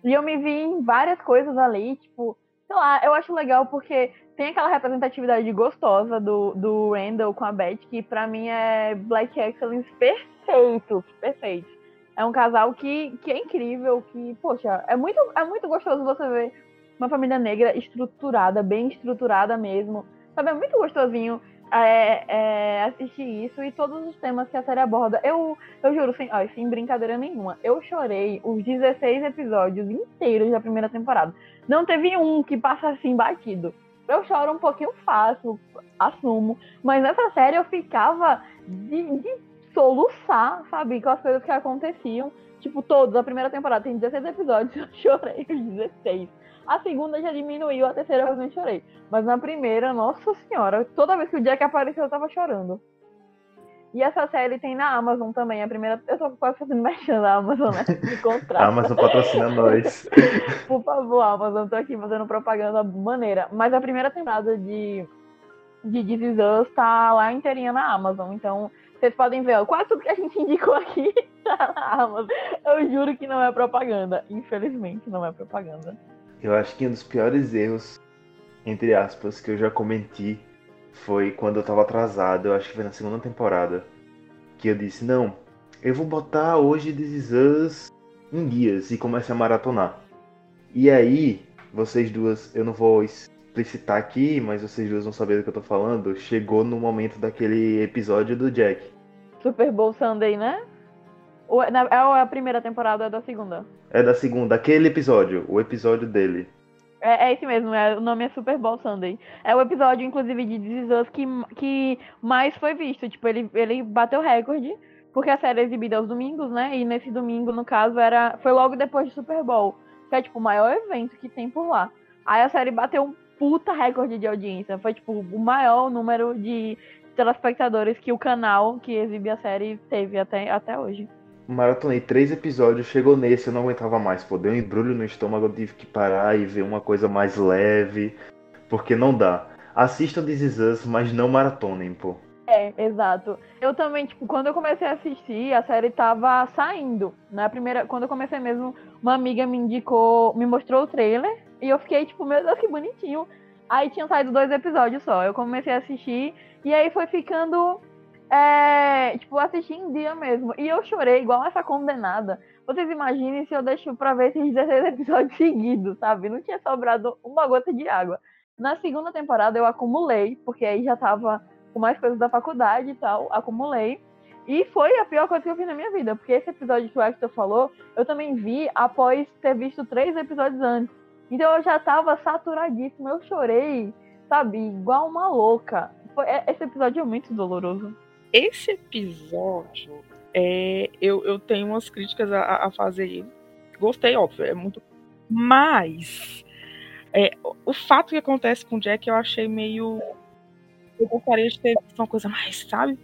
E eu me vi em várias coisas ali, tipo, sei lá, eu acho legal porque tem aquela representatividade gostosa do, do Randall com a Beth, que pra mim é Black Excellence perfeito, perfeito. É um casal que, que é incrível, que, poxa, é muito, é muito gostoso você ver uma família negra estruturada, bem estruturada mesmo. Sabe, é muito gostosinho é, é, assistir isso e todos os temas que a série aborda. Eu, eu juro, sem, ó, sem brincadeira nenhuma, eu chorei os 16 episódios inteiros da primeira temporada. Não teve um que passa assim batido. Eu choro um pouquinho fácil, assumo, mas nessa série eu ficava de, de soluçar, sabe, com as coisas que aconteciam. Tipo, todos, a primeira temporada tem 16 episódios, eu chorei os 16. A segunda já diminuiu, a terceira eu realmente chorei. Mas na primeira, nossa senhora, toda vez que o Jack apareceu eu tava chorando. E essa série tem na Amazon também. A primeira. Eu tô quase fazendo mexendo na Amazon, né? Me contrata.
Amazon patrocina nós.
Por favor, Amazon, tô aqui fazendo propaganda maneira. Mas a primeira temporada de, de This Is Us tá lá inteirinha na Amazon. Então, vocês podem ver, ó, quase tudo que a gente indicou aqui tá na Amazon. Eu juro que não é propaganda. Infelizmente, não é propaganda.
Eu acho que um dos piores erros, entre aspas, que eu já cometi foi quando eu tava atrasado, eu acho que foi na segunda temporada, que eu disse, não, eu vou botar hoje This Is Us em dias e comecei a maratonar. E aí, vocês duas, eu não vou explicitar aqui, mas vocês duas vão saber do que eu tô falando, chegou no momento daquele episódio do Jack.
Super Bowl Sunday, né? É, a primeira temporada ou é da segunda?
É da segunda, aquele episódio, o episódio dele.
É, é esse mesmo, é, o nome é Super Bowl Sunday. É o episódio, inclusive, de This que, que mais foi visto. Tipo, ele, ele bateu recorde, porque a série é exibida aos domingos, né? E nesse domingo, no caso, era foi logo depois do Super Bowl. Que é, tipo, o maior evento que tem por lá. Aí a série bateu um puta recorde de audiência. Foi, tipo, o maior número de telespectadores que o canal que exibe a série teve até, até hoje
maratonei três episódios, chegou nesse, eu não aguentava mais. Pô, deu um embrulho no estômago, eu tive que parar e ver uma coisa mais leve, porque não dá. Assistam This Is Us, mas não maratonem, pô.
É, exato. Eu também, tipo, quando eu comecei a assistir, a série tava saindo. Na primeira, quando eu comecei mesmo, uma amiga me indicou, me mostrou o trailer E eu fiquei, tipo, meu Deus, que bonitinho. Aí tinha saído dois episódios só. Eu comecei a assistir e aí foi ficando. É, tipo, assistir em dia mesmo. E eu chorei igual essa condenada. Vocês imaginem se eu deixo pra ver esses 16 episódios seguidos, sabe? Não tinha sobrado uma gota de água. Na segunda temporada eu acumulei, porque aí já tava com mais coisas da faculdade e tal, acumulei. E foi a pior coisa que eu vi na minha vida, porque esse episódio que o Hector falou, eu também vi após ter visto três episódios antes. Então eu já tava saturadíssima, eu chorei, sabe, igual uma louca. Foi, é, esse episódio é muito doloroso.
Esse episódio, é, eu, eu tenho umas críticas a, a fazer. Gostei, óbvio, é muito. Mas é, o fato que acontece com o Jack eu achei meio. Eu gostaria de ter uma coisa mais, sabe?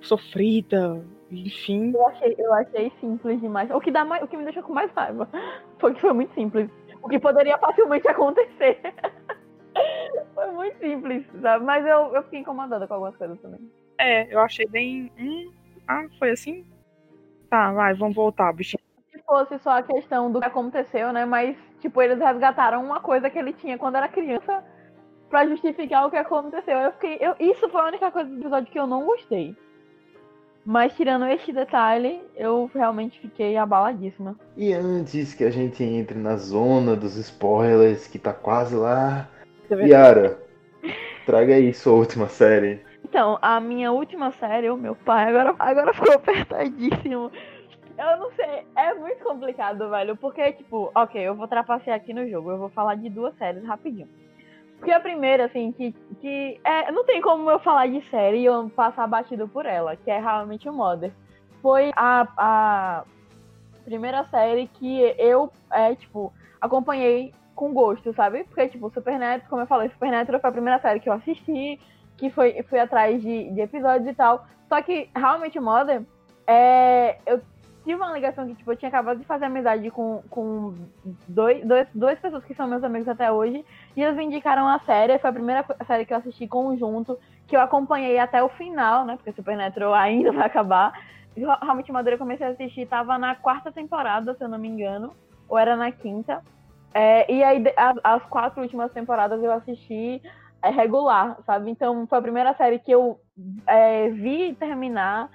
Sofrida, enfim.
Eu achei, eu achei simples demais. O que, dá mais, o que me deixou com mais raiva foi que foi muito simples. O que poderia facilmente acontecer. foi muito simples, sabe? Mas eu, eu fiquei incomodada com algumas coisas também.
É, eu achei bem. Hum, ah, foi assim? Tá, vai, vamos voltar, bichinho.
Se fosse só a questão do que aconteceu, né? Mas, tipo, eles resgataram uma coisa que ele tinha quando era criança para justificar o que aconteceu. Eu fiquei. Eu, isso foi a única coisa do episódio que eu não gostei. Mas tirando este detalhe, eu realmente fiquei abaladíssima.
E antes que a gente entre na zona dos spoilers, que tá quase lá. Yara, traga aí sua última série.
Então, a minha última série, o meu pai, agora, agora ficou apertadíssimo. Eu não sei, é muito complicado, velho. Porque, tipo, ok, eu vou trapacear aqui no jogo. Eu vou falar de duas séries rapidinho. Porque a primeira, assim, que, que é, não tem como eu falar de série e eu passar batido por ela, que é realmente o Mother. Foi a, a primeira série que eu, é, tipo, acompanhei com gosto, sabe? Porque, tipo, Supernatural, como eu falei, Supernatural foi a primeira série que eu assisti, que foi, fui atrás de, de episódios e tal. Só que, realmente, Mother, é, eu tive uma ligação que, tipo, eu tinha acabado de fazer amizade com, com dois, dois, duas pessoas que são meus amigos até hoje. E eles me indicaram a série. Foi a primeira série que eu assisti conjunto, que eu acompanhei até o final, né? Porque Supernatural ainda vai acabar. Realmente Madeira eu comecei a assistir, tava na quarta temporada, se eu não me engano. Ou era na quinta. É, e aí, as, as, quatro últimas temporadas eu assisti é, regular, sabe? Então, foi a primeira série que eu é, vi terminar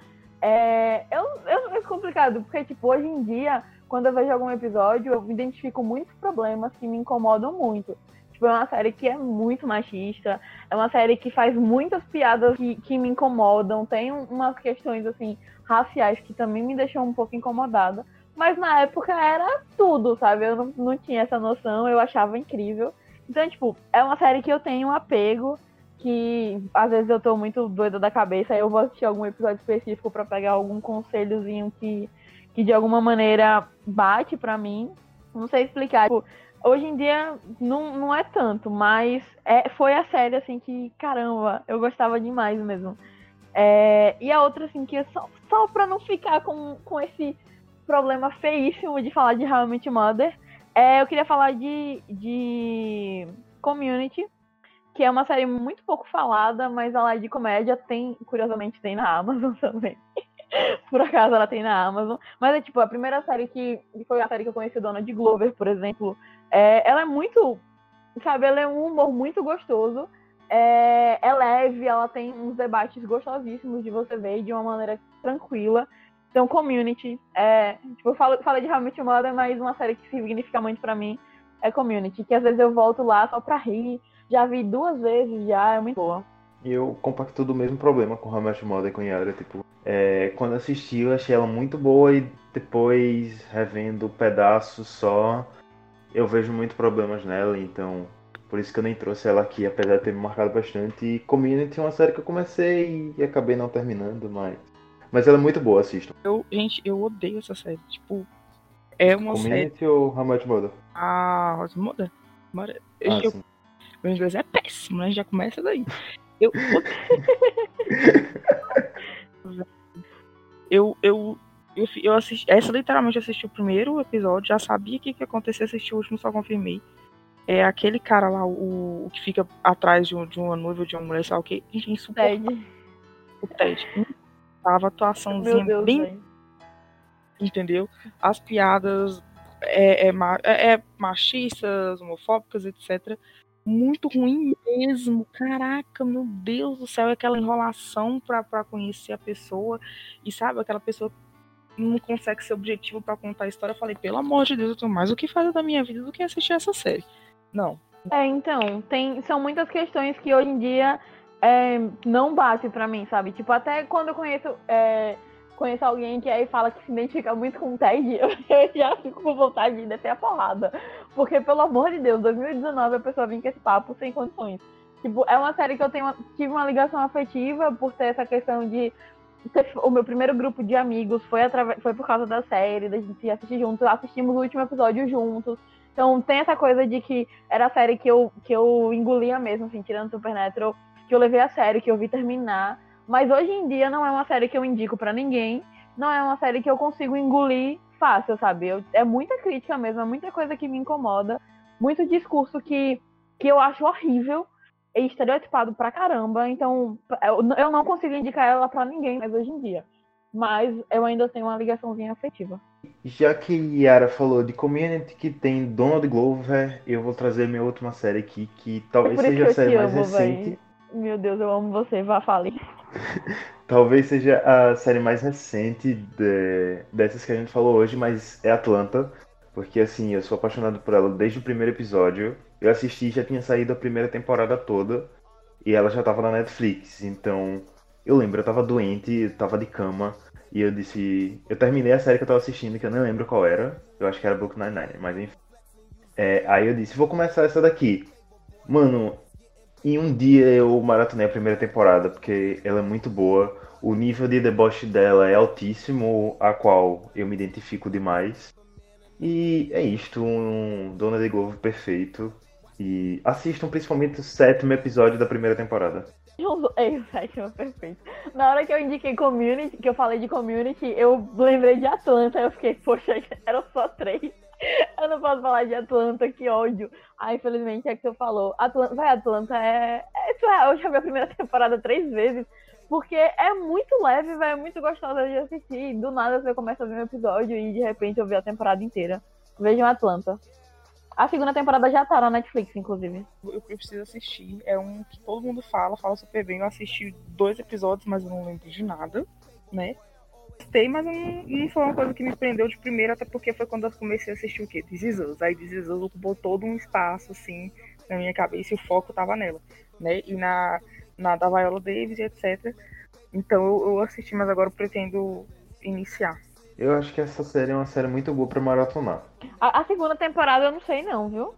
é, eu, eu é complicado, porque, tipo, hoje em dia, quando eu vejo algum episódio, eu identifico muitos problemas que me incomodam muito. Tipo, é uma série que é muito machista, é uma série que faz muitas piadas que, que me incomodam, tem umas questões, assim, raciais que também me deixam um pouco incomodada. Mas na época era tudo, sabe? Eu não, não tinha essa noção, eu achava incrível. Então, tipo, é uma série que eu tenho um apego que às vezes eu tô muito doida da cabeça, aí eu vou assistir algum episódio específico para pegar algum conselhozinho que, que de alguma maneira bate para mim. Não sei explicar. Tipo, hoje em dia não, não é tanto, mas é, foi a série assim que, caramba, eu gostava demais mesmo. É, e a outra, assim, que é só, só pra não ficar com, com esse problema feíssimo de falar de Met Mother, é, eu queria falar de, de Community, que é uma série muito pouco falada, mas ela é de comédia, tem, curiosamente, tem na Amazon também. por acaso ela tem na Amazon. Mas é tipo, a primeira série que, foi a série que eu conheci, Dona de Glover, por exemplo, é, ela é muito, sabe, ela é um humor muito gostoso. É, é leve, ela tem uns debates gostosíssimos de você ver de uma maneira tranquila. Então, Community, é, tipo, eu falo, falei de How I Met Mother, mas uma série que significa muito para mim é Community, que às vezes eu volto lá só pra rir, já vi duas vezes já, é muito boa.
E eu compacto do mesmo problema com How I Mother com Yara, tipo, é, quando assisti eu achei ela muito boa e depois revendo pedaços só, eu vejo muitos problemas nela, então por isso que eu nem trouxe ela aqui, apesar de ter me marcado bastante. E Community é uma série que eu comecei e acabei não terminando, mas mas ela é muito boa, assistam.
Eu, gente, eu odeio essa série, tipo, é uma
Community
série...
ou How I Mother?
Ah, How I Mother?
Ah,
eu,
sim.
Meu inglês é péssimo, né? Já começa daí. Eu. eu, eu, eu, eu assisti. Essa literalmente assisti o primeiro episódio, já sabia o que, que ia acontecer, assisti o último, só confirmei. É aquele cara lá, o, o que fica atrás de, um, de uma noiva, de uma mulher, sabe o que? Gente, é insuportável. O Ted. Tava atuaçãozinha
Deus,
bem.
véio.
Entendeu? As piadas é, é, é, é machistas, homofóbicas, etc. Muito ruim mesmo. Caraca, meu Deus do céu, é aquela enrolação pra, pra conhecer a pessoa. E sabe, aquela pessoa não consegue ser objetivo para contar a história. Eu falei, pelo amor de Deus, eu tenho mais o que fazer da minha vida do que assistir essa série. Não.
É, então, tem, são muitas questões que hoje em dia é, não bate para mim, sabe? Tipo, até quando eu conheço, é, conheço alguém que aí fala que se identifica muito com o Ted, eu, já fico com vontade de descer a porrada. Porque, pelo amor de Deus, 2019 a pessoa vem com esse papo sem condições. Tipo, é uma série que eu tenho, tive uma ligação afetiva por ter essa questão de o meu primeiro grupo de amigos foi, foi por causa da série, da gente assistir juntos, assistimos o último episódio juntos. Então tem essa coisa de que era a série que eu, que eu engolia mesmo, assim, tirando Supernatural, que eu levei a série, que eu vi terminar. Mas hoje em dia não é uma série que eu indico para ninguém, não é uma série que eu consigo engolir fácil, sabe? Eu, é muita crítica mesmo, é muita coisa que me incomoda, muito discurso que, que eu acho horrível é estereotipado pra caramba, então eu não consigo indicar ela para ninguém mais hoje em dia. Mas eu ainda tenho uma ligaçãozinha afetiva.
Já que Yara falou de community que tem Donald Glover, eu vou trazer minha última série aqui, que talvez é seja a série mais amo, recente.
Meu Deus, eu amo você, vá, fale.
talvez seja a série mais recente de, dessas que a gente falou hoje, mas é Atlanta. Porque assim, eu sou apaixonado por ela desde o primeiro episódio. Eu assisti já tinha saído a primeira temporada toda. E ela já tava na Netflix. Então, eu lembro, eu tava doente, tava de cama. E eu disse. Eu terminei a série que eu tava assistindo, que eu nem lembro qual era. Eu acho que era Book Nine-Nine, mas enfim. É, aí eu disse, vou começar essa daqui. Mano, em um dia eu maratonei a primeira temporada, porque ela é muito boa. O nível de deboche dela é altíssimo, a qual eu me identifico demais. E é isto, um Dona de Globo perfeito. E assistam principalmente o sétimo episódio da primeira temporada.
É, o sétimo perfeito. Na hora que eu indiquei community, que eu falei de community, eu lembrei de Atlanta. Eu fiquei, poxa, eram só três. Eu não posso falar de Atlanta, que ódio. Aí, infelizmente, é que você falou. Atlanta, vai, Atlanta é. é eu já vi a primeira temporada três vezes. Porque é muito leve, vai, é muito gostosa de assistir. Do nada você começa a ver um episódio e de repente eu vi a temporada inteira. Vejam Atlanta. A segunda temporada já tá na Netflix, inclusive.
Eu preciso assistir. É um que todo mundo fala, fala super bem. Eu assisti dois episódios, mas eu não lembro de nada, né? Gostei, mas não, não foi uma coisa que me prendeu de primeira, até porque foi quando eu comecei a assistir o quê? This. Aí This ocupou todo um espaço, assim, na minha cabeça e o foco tava nela, né? E na, na da Viola Davis e etc. Então eu, eu assisti, mas agora eu pretendo iniciar.
Eu acho que essa série é uma série muito boa pra maratonar.
A, a, segunda temporada eu não sei não, viu?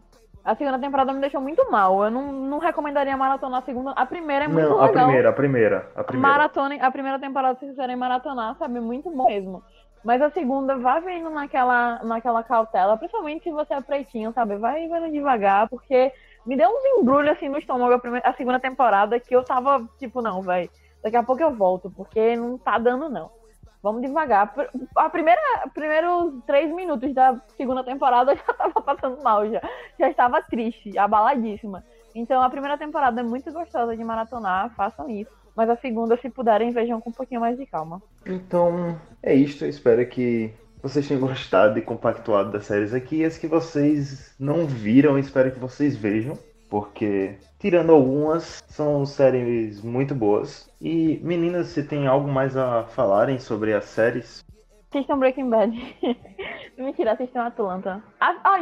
A segunda temporada me deixou muito mal. Eu não, não recomendaria maratonar a segunda. A primeira é muito não, legal.
a primeira, a primeira, a primeira.
Maratone, a primeira temporada, se quiserem maratonar, sabe? Muito bom mesmo. Mas a segunda, vá vendo naquela, naquela cautela, principalmente se você é pretinho, sabe? Vai vendo devagar, porque me deu uns embrulhos assim no estômago a, primeira, a segunda temporada que eu tava, tipo, não, vai. Daqui a pouco eu volto, porque não tá dando, não. Vamos devagar. A primeira, primeiros três minutos da segunda temporada eu já tava passando mal, já. Já estava triste, abaladíssima. Então a primeira temporada é muito gostosa de maratonar, façam isso. Mas a segunda, se puderem, vejam com um pouquinho mais de calma.
Então, é isto. Eu espero que vocês tenham gostado e compactuado das séries aqui. As que vocês não viram, espero que vocês vejam. Porque tirando algumas, são séries muito boas. E meninas, se tem algo mais a falarem sobre as séries?
Assistam Breaking Bad. Mentira, assistam Atlanta. Ah,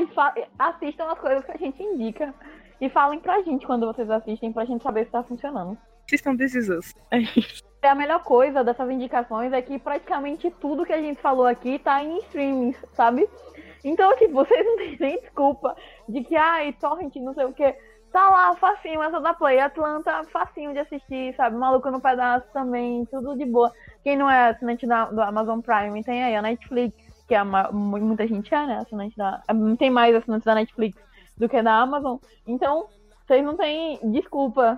assistam as coisas que a gente indica. E falem pra gente quando vocês assistem, pra gente saber se tá funcionando.
Assistam This Is Us.
É isso. A melhor coisa dessas indicações é que praticamente tudo que a gente falou aqui tá em streamings, sabe? Então, tipo, vocês não têm nem desculpa de que, ai, torrent, não sei o quê Tá lá, facinho, essa da Play. Atlanta, facinho de assistir, sabe? Maluco no Pedaço também, tudo de boa. Quem não é assinante da, do Amazon Prime, tem aí a Netflix, que é uma, muita gente é, né? Assinante da. Tem mais assinantes da Netflix do que da Amazon. Então, vocês não têm desculpa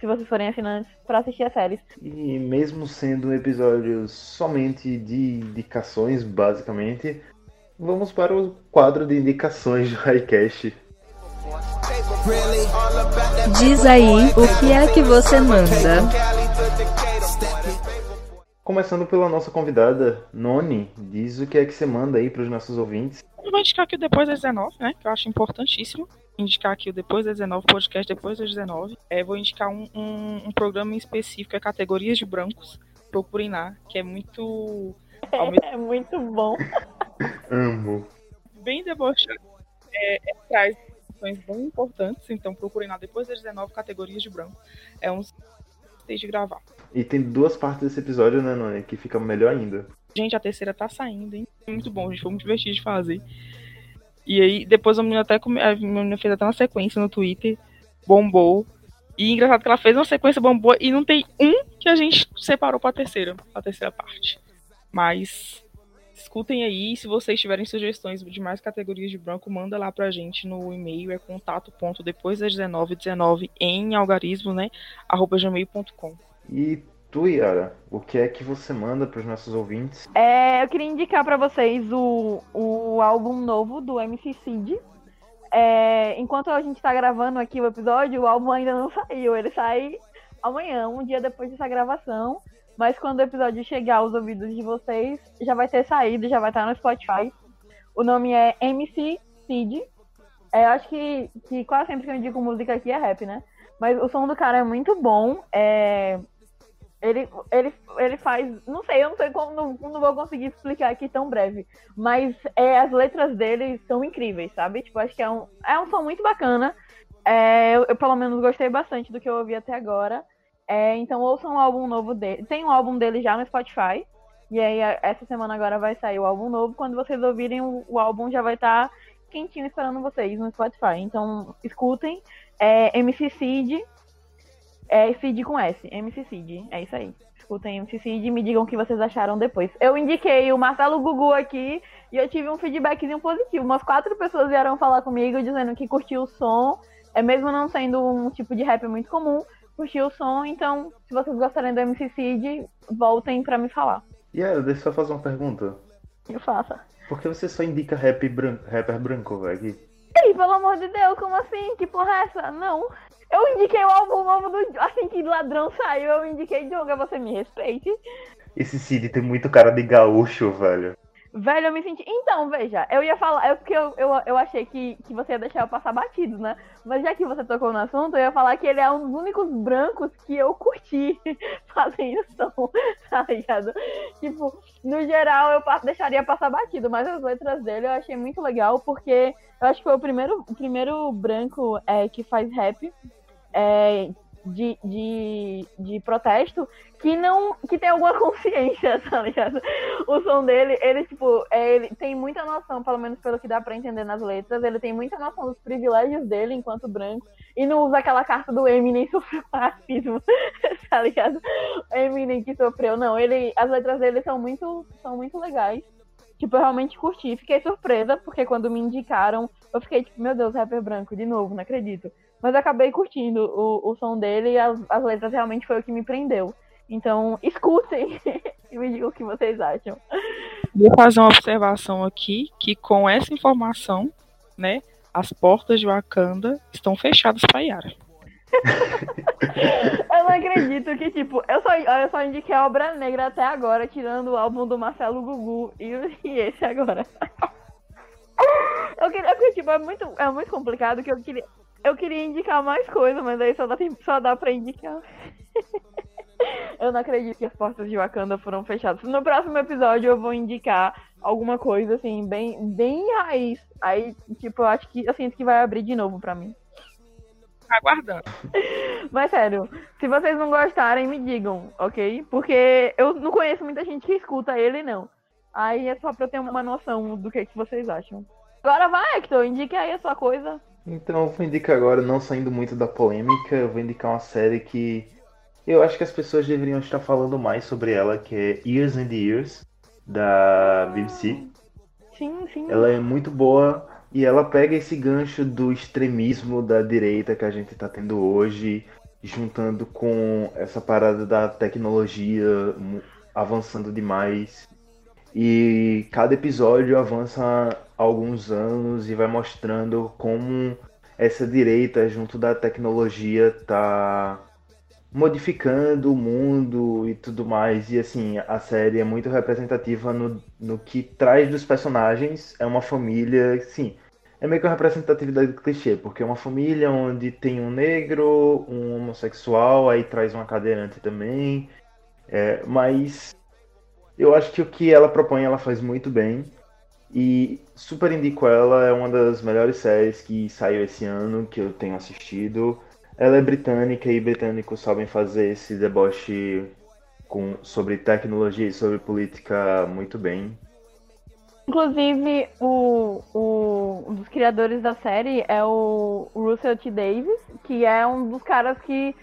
se vocês forem assinantes para assistir as séries.
E mesmo sendo um episódio somente de indicações, basicamente, vamos para o quadro de indicações do Highcast.
Diz aí o que é que você manda.
Começando pela nossa convidada, Noni, diz o que é que você manda aí para os nossos ouvintes.
eu vou indicar aqui o Depois das 19, né? Que eu acho importantíssimo. Indicar aqui o Depois das 19, podcast Depois das 19. É, vou indicar um, um, um programa em específico, é Categorias de Brancos. Procurem lá, que é muito.
É muito bom.
Amo.
Bem debochado. É, é, traz informações bem importantes, então procurem lá Depois das 19 Categorias de Branco. É um de gravar.
E tem duas partes desse episódio, né, Noni? Que fica melhor ainda.
Gente, a terceira tá saindo, hein? Muito bom, gente. Foi muito divertido de fazer. E aí, depois a menina até a menina fez até uma sequência no Twitter, bombou. E engraçado que ela fez uma sequência bombou e não tem um que a gente separou pra terceira, pra terceira parte. Mas escutem aí. Se vocês tiverem sugestões de mais categorias de branco, manda lá pra gente no e-mail, é contato ponto depois das 19, 19 em algarismo, né? arroba gmail.com.
E tu, Yara, o que é que você manda para os nossos ouvintes?
É, eu queria indicar para vocês o, o álbum novo do MC Cid. É, enquanto a gente tá gravando aqui o episódio, o álbum ainda não saiu. Ele sai amanhã, um dia depois dessa gravação. Mas quando o episódio chegar aos ouvidos de vocês, já vai ter saído, já vai estar no Spotify. O nome é MC Cid. É, eu acho que, que quase sempre que eu indico música aqui é rap, né? Mas o som do cara é muito bom. É... Ele, ele, ele faz. Não sei, eu não sei como. Não, não vou conseguir explicar aqui tão breve. Mas é, as letras dele são incríveis, sabe? Tipo, acho que é um, é um som muito bacana. É, eu, eu, pelo menos, gostei bastante do que eu ouvi até agora. É, então, ouçam um álbum novo dele. Tem um álbum dele já no Spotify. E aí, essa semana agora vai sair o álbum novo. Quando vocês ouvirem, o, o álbum já vai estar tá quentinho esperando vocês no Spotify. Então, escutem. É MC Cid. É Cid com S. MC Cid. É isso aí. Escutem MC Cid e me digam o que vocês acharam depois. Eu indiquei o Marcelo Gugu aqui e eu tive um feedbackzinho positivo. Umas quatro pessoas vieram falar comigo dizendo que curtiu o som. É mesmo não sendo um tipo de rap muito comum, curtiu o som. Então, se vocês gostarem do MC Cid, voltem para me falar.
E yeah, deixa eu só fazer uma pergunta.
Eu faça.
Por que você só indica rap rapper branco, velho?
Ei, pelo amor de Deus, como assim? Que porra é essa? Não. Eu indiquei o álbum novo do. Assim que ladrão saiu, eu indiquei Djonga, você me respeite.
Esse Cid tem muito cara de gaúcho, velho.
Velho, eu me senti. Então, veja, eu ia falar. É porque eu, eu, eu achei que, que você ia deixar eu passar batido, né? Mas já que você tocou no assunto, eu ia falar que ele é um dos únicos brancos que eu curti fazendo som, tá ligado? Tipo, no geral eu deixaria passar batido, mas as letras dele eu achei muito legal, porque eu acho que foi o primeiro, o primeiro branco é, que faz rap. É, de, de, de protesto que não que tem alguma consciência, tá ligado? O som dele, ele, tipo, é, ele tem muita noção, pelo menos pelo que dá pra entender nas letras, ele tem muita noção dos privilégios dele enquanto branco e não usa aquela carta do Eminem sofreu racismo, tá ligado? Eminem que sofreu, não, ele, as letras dele são muito, são muito legais. Tipo, eu realmente curti. Fiquei surpresa, porque quando me indicaram, eu fiquei tipo, meu Deus, rapper branco, de novo, não acredito. Mas acabei curtindo o, o som dele e as, as letras realmente foi o que me prendeu. Então, escutem e me digam o que vocês acham.
Vou fazer uma observação aqui, que com essa informação, né, as portas de Wakanda estão fechadas para Yara.
eu não acredito que, tipo, eu só, eu só indiquei a Obra Negra até agora, tirando o álbum do Marcelo Gugu e, e esse agora. eu queria, porque, tipo, é muito, é muito complicado que eu queria, eu queria indicar mais coisa, mas aí só dá, só dá pra indicar. eu não acredito que as portas de Wakanda foram fechadas. No próximo episódio eu vou indicar alguma coisa, assim, bem, bem raiz. Aí, tipo, eu acho que eu sinto que vai abrir de novo pra mim.
Aguardando.
Mas sério, se vocês não gostarem, me digam, ok? Porque eu não conheço muita gente que escuta ele, não. Aí é só pra eu ter uma noção do que, que vocês acham. Agora vai, Hector, indique aí a sua coisa.
Então eu vou indicar agora, não saindo muito da polêmica, eu vou indicar uma série que eu acho que as pessoas deveriam estar falando mais sobre ela, que é Years and Years, da BBC.
Sim, sim.
Ela é muito boa e ela pega esse gancho do extremismo da direita que a gente está tendo hoje, juntando com essa parada da tecnologia avançando demais. E cada episódio avança alguns anos e vai mostrando como essa direita junto da tecnologia tá modificando o mundo e tudo mais. E assim, a série é muito representativa no, no que traz dos personagens. É uma família, sim. É meio que uma representatividade do clichê, porque é uma família onde tem um negro, um homossexual, aí traz uma cadeirante também. É, mas eu acho que o que ela propõe ela faz muito bem. E super indico ela, é uma das melhores séries que saiu esse ano, que eu tenho assistido. Ela é britânica e britânicos sabem fazer esse deboche com, sobre tecnologia e sobre política muito bem.
Inclusive, o, o, um dos criadores da série é o Russell T. Davis, que é um dos caras que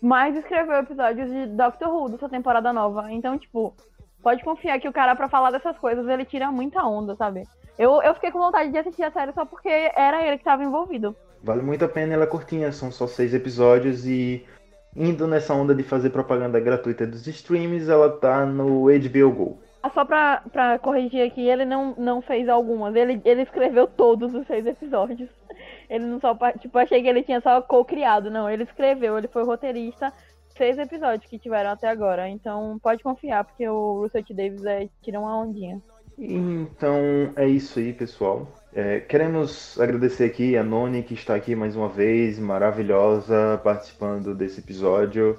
mais escreveu episódios de Doctor Who dessa temporada nova. Então, tipo, pode confiar que o cara, para falar dessas coisas, ele tira muita onda, sabe? Eu, eu fiquei com vontade de assistir a série só porque era ele que estava envolvido.
Vale muito a pena, ela é curtinha, são só seis episódios e indo nessa onda de fazer propaganda gratuita dos streams, ela tá no HBO Go.
Ah, só pra, pra corrigir aqui, ele não, não fez algumas, ele, ele escreveu todos os seis episódios. Ele não só, tipo, achei que ele tinha só co-criado, não, ele escreveu, ele foi roteirista, seis episódios que tiveram até agora, então pode confiar, porque o Russell T. Davis é, tira uma ondinha.
Então é isso aí, pessoal. É, queremos agradecer aqui a Noni, que está aqui mais uma vez, maravilhosa, participando desse episódio.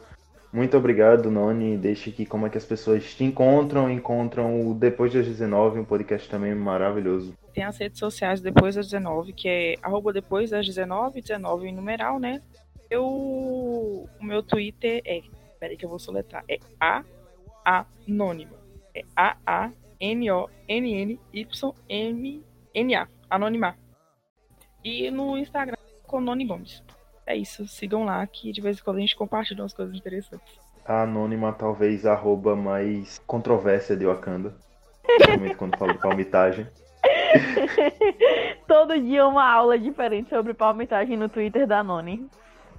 Muito obrigado, Noni. Deixe aqui como é que as pessoas te encontram, encontram o Depois das 19, um podcast também maravilhoso.
Tem as redes sociais Depois das 19, que é arroba Depois das 19, 19 em numeral, né? Eu, o meu Twitter é, peraí que eu vou soletrar, é A Anônima. É A-A-N-O-N-N-Y-M-N-A. Anonimar. E no Instagram, com Noni Gomes. É isso, sigam lá que de vez em quando a gente compartilha umas coisas interessantes.
A Anônima, talvez, arroba mais controvérsia de Wakanda. Principalmente quando falo de palmitagem.
Todo dia uma aula diferente sobre palmitagem no Twitter da Noni.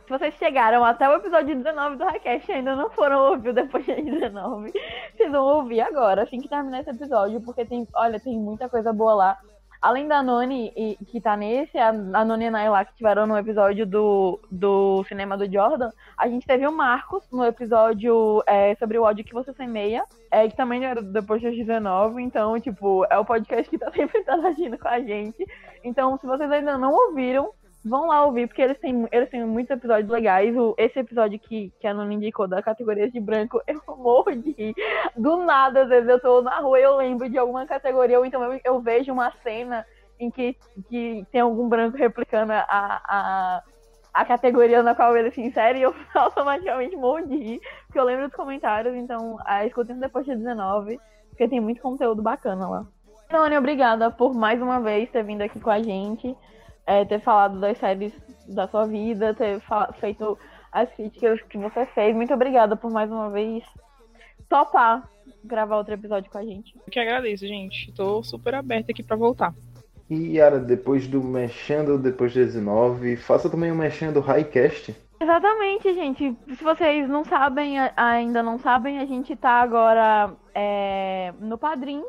Se vocês chegaram até o episódio 19 do Raquel e ainda não foram ouvir depois de 19, vocês vão ouvir agora, assim que terminar esse episódio, porque tem, olha, tem muita coisa boa lá. Além da Noni, e, que tá nesse, a, a Noni e a Naila que tiveram no episódio do, do cinema do Jordan, a gente teve o Marcos no episódio é, sobre o ódio que você semeia, é, que também era depois das 19, então, tipo, é o podcast que tá sempre interagindo com a gente. Então, se vocês ainda não ouviram, vão lá ouvir, porque eles têm, eles têm muitos episódios legais. O, esse episódio que, que a Nona indicou da categoria de branco, eu morro de rir. Do nada, às vezes eu tô na rua e eu lembro de alguma categoria, ou então eu, eu vejo uma cena em que, que tem algum branco replicando a, a, a categoria na qual ele se insere e eu automaticamente morro de rir, porque eu lembro dos comentários, então a escutem depois de 19, porque tem muito conteúdo bacana lá. Noni, obrigada por mais uma vez ter vindo aqui com a gente é, ter falado das séries da sua vida, ter feito as críticas que você fez. Muito obrigada por mais uma vez topar gravar outro episódio com a gente.
Eu que agradeço, gente. Tô super aberta aqui para voltar.
E Yara, depois do Mexendo depois de 19, faça também o Mexendo do Highcast.
Exatamente, gente. Se vocês não sabem, ainda não sabem, a gente tá agora é, no Padrim.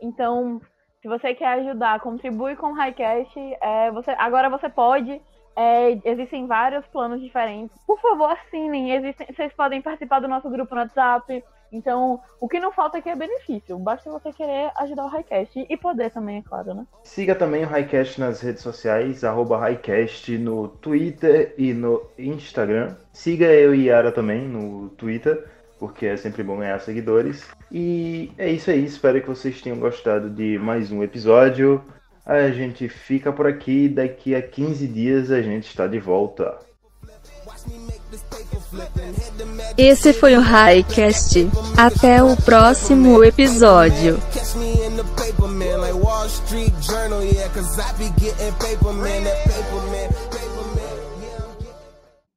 Então, se você quer ajudar, contribui com o Highcast. É, você, agora você pode. É, existem vários planos diferentes. Por favor, assinem. Existem, vocês podem participar do nosso grupo no WhatsApp. Então, o que não falta aqui é benefício. Basta você querer ajudar o Highcast e poder também, é claro, né?
Siga também o Highcast nas redes sociais, arroba Highcast no Twitter e no Instagram. Siga eu e Yara também no Twitter porque é sempre bom ganhar seguidores. E é isso aí, espero que vocês tenham gostado de mais um episódio. A gente fica por aqui, daqui a 15 dias a gente está de volta.
Esse foi o Highcast. Até o próximo episódio.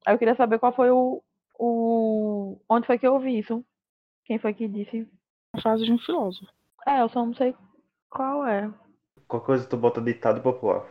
Eu queria saber qual foi o, o. Onde foi que eu ouvi isso? Quem foi que disse?
A frase de um filósofo.
É, eu só não sei qual é.
Qualquer coisa tu bota ditado popular.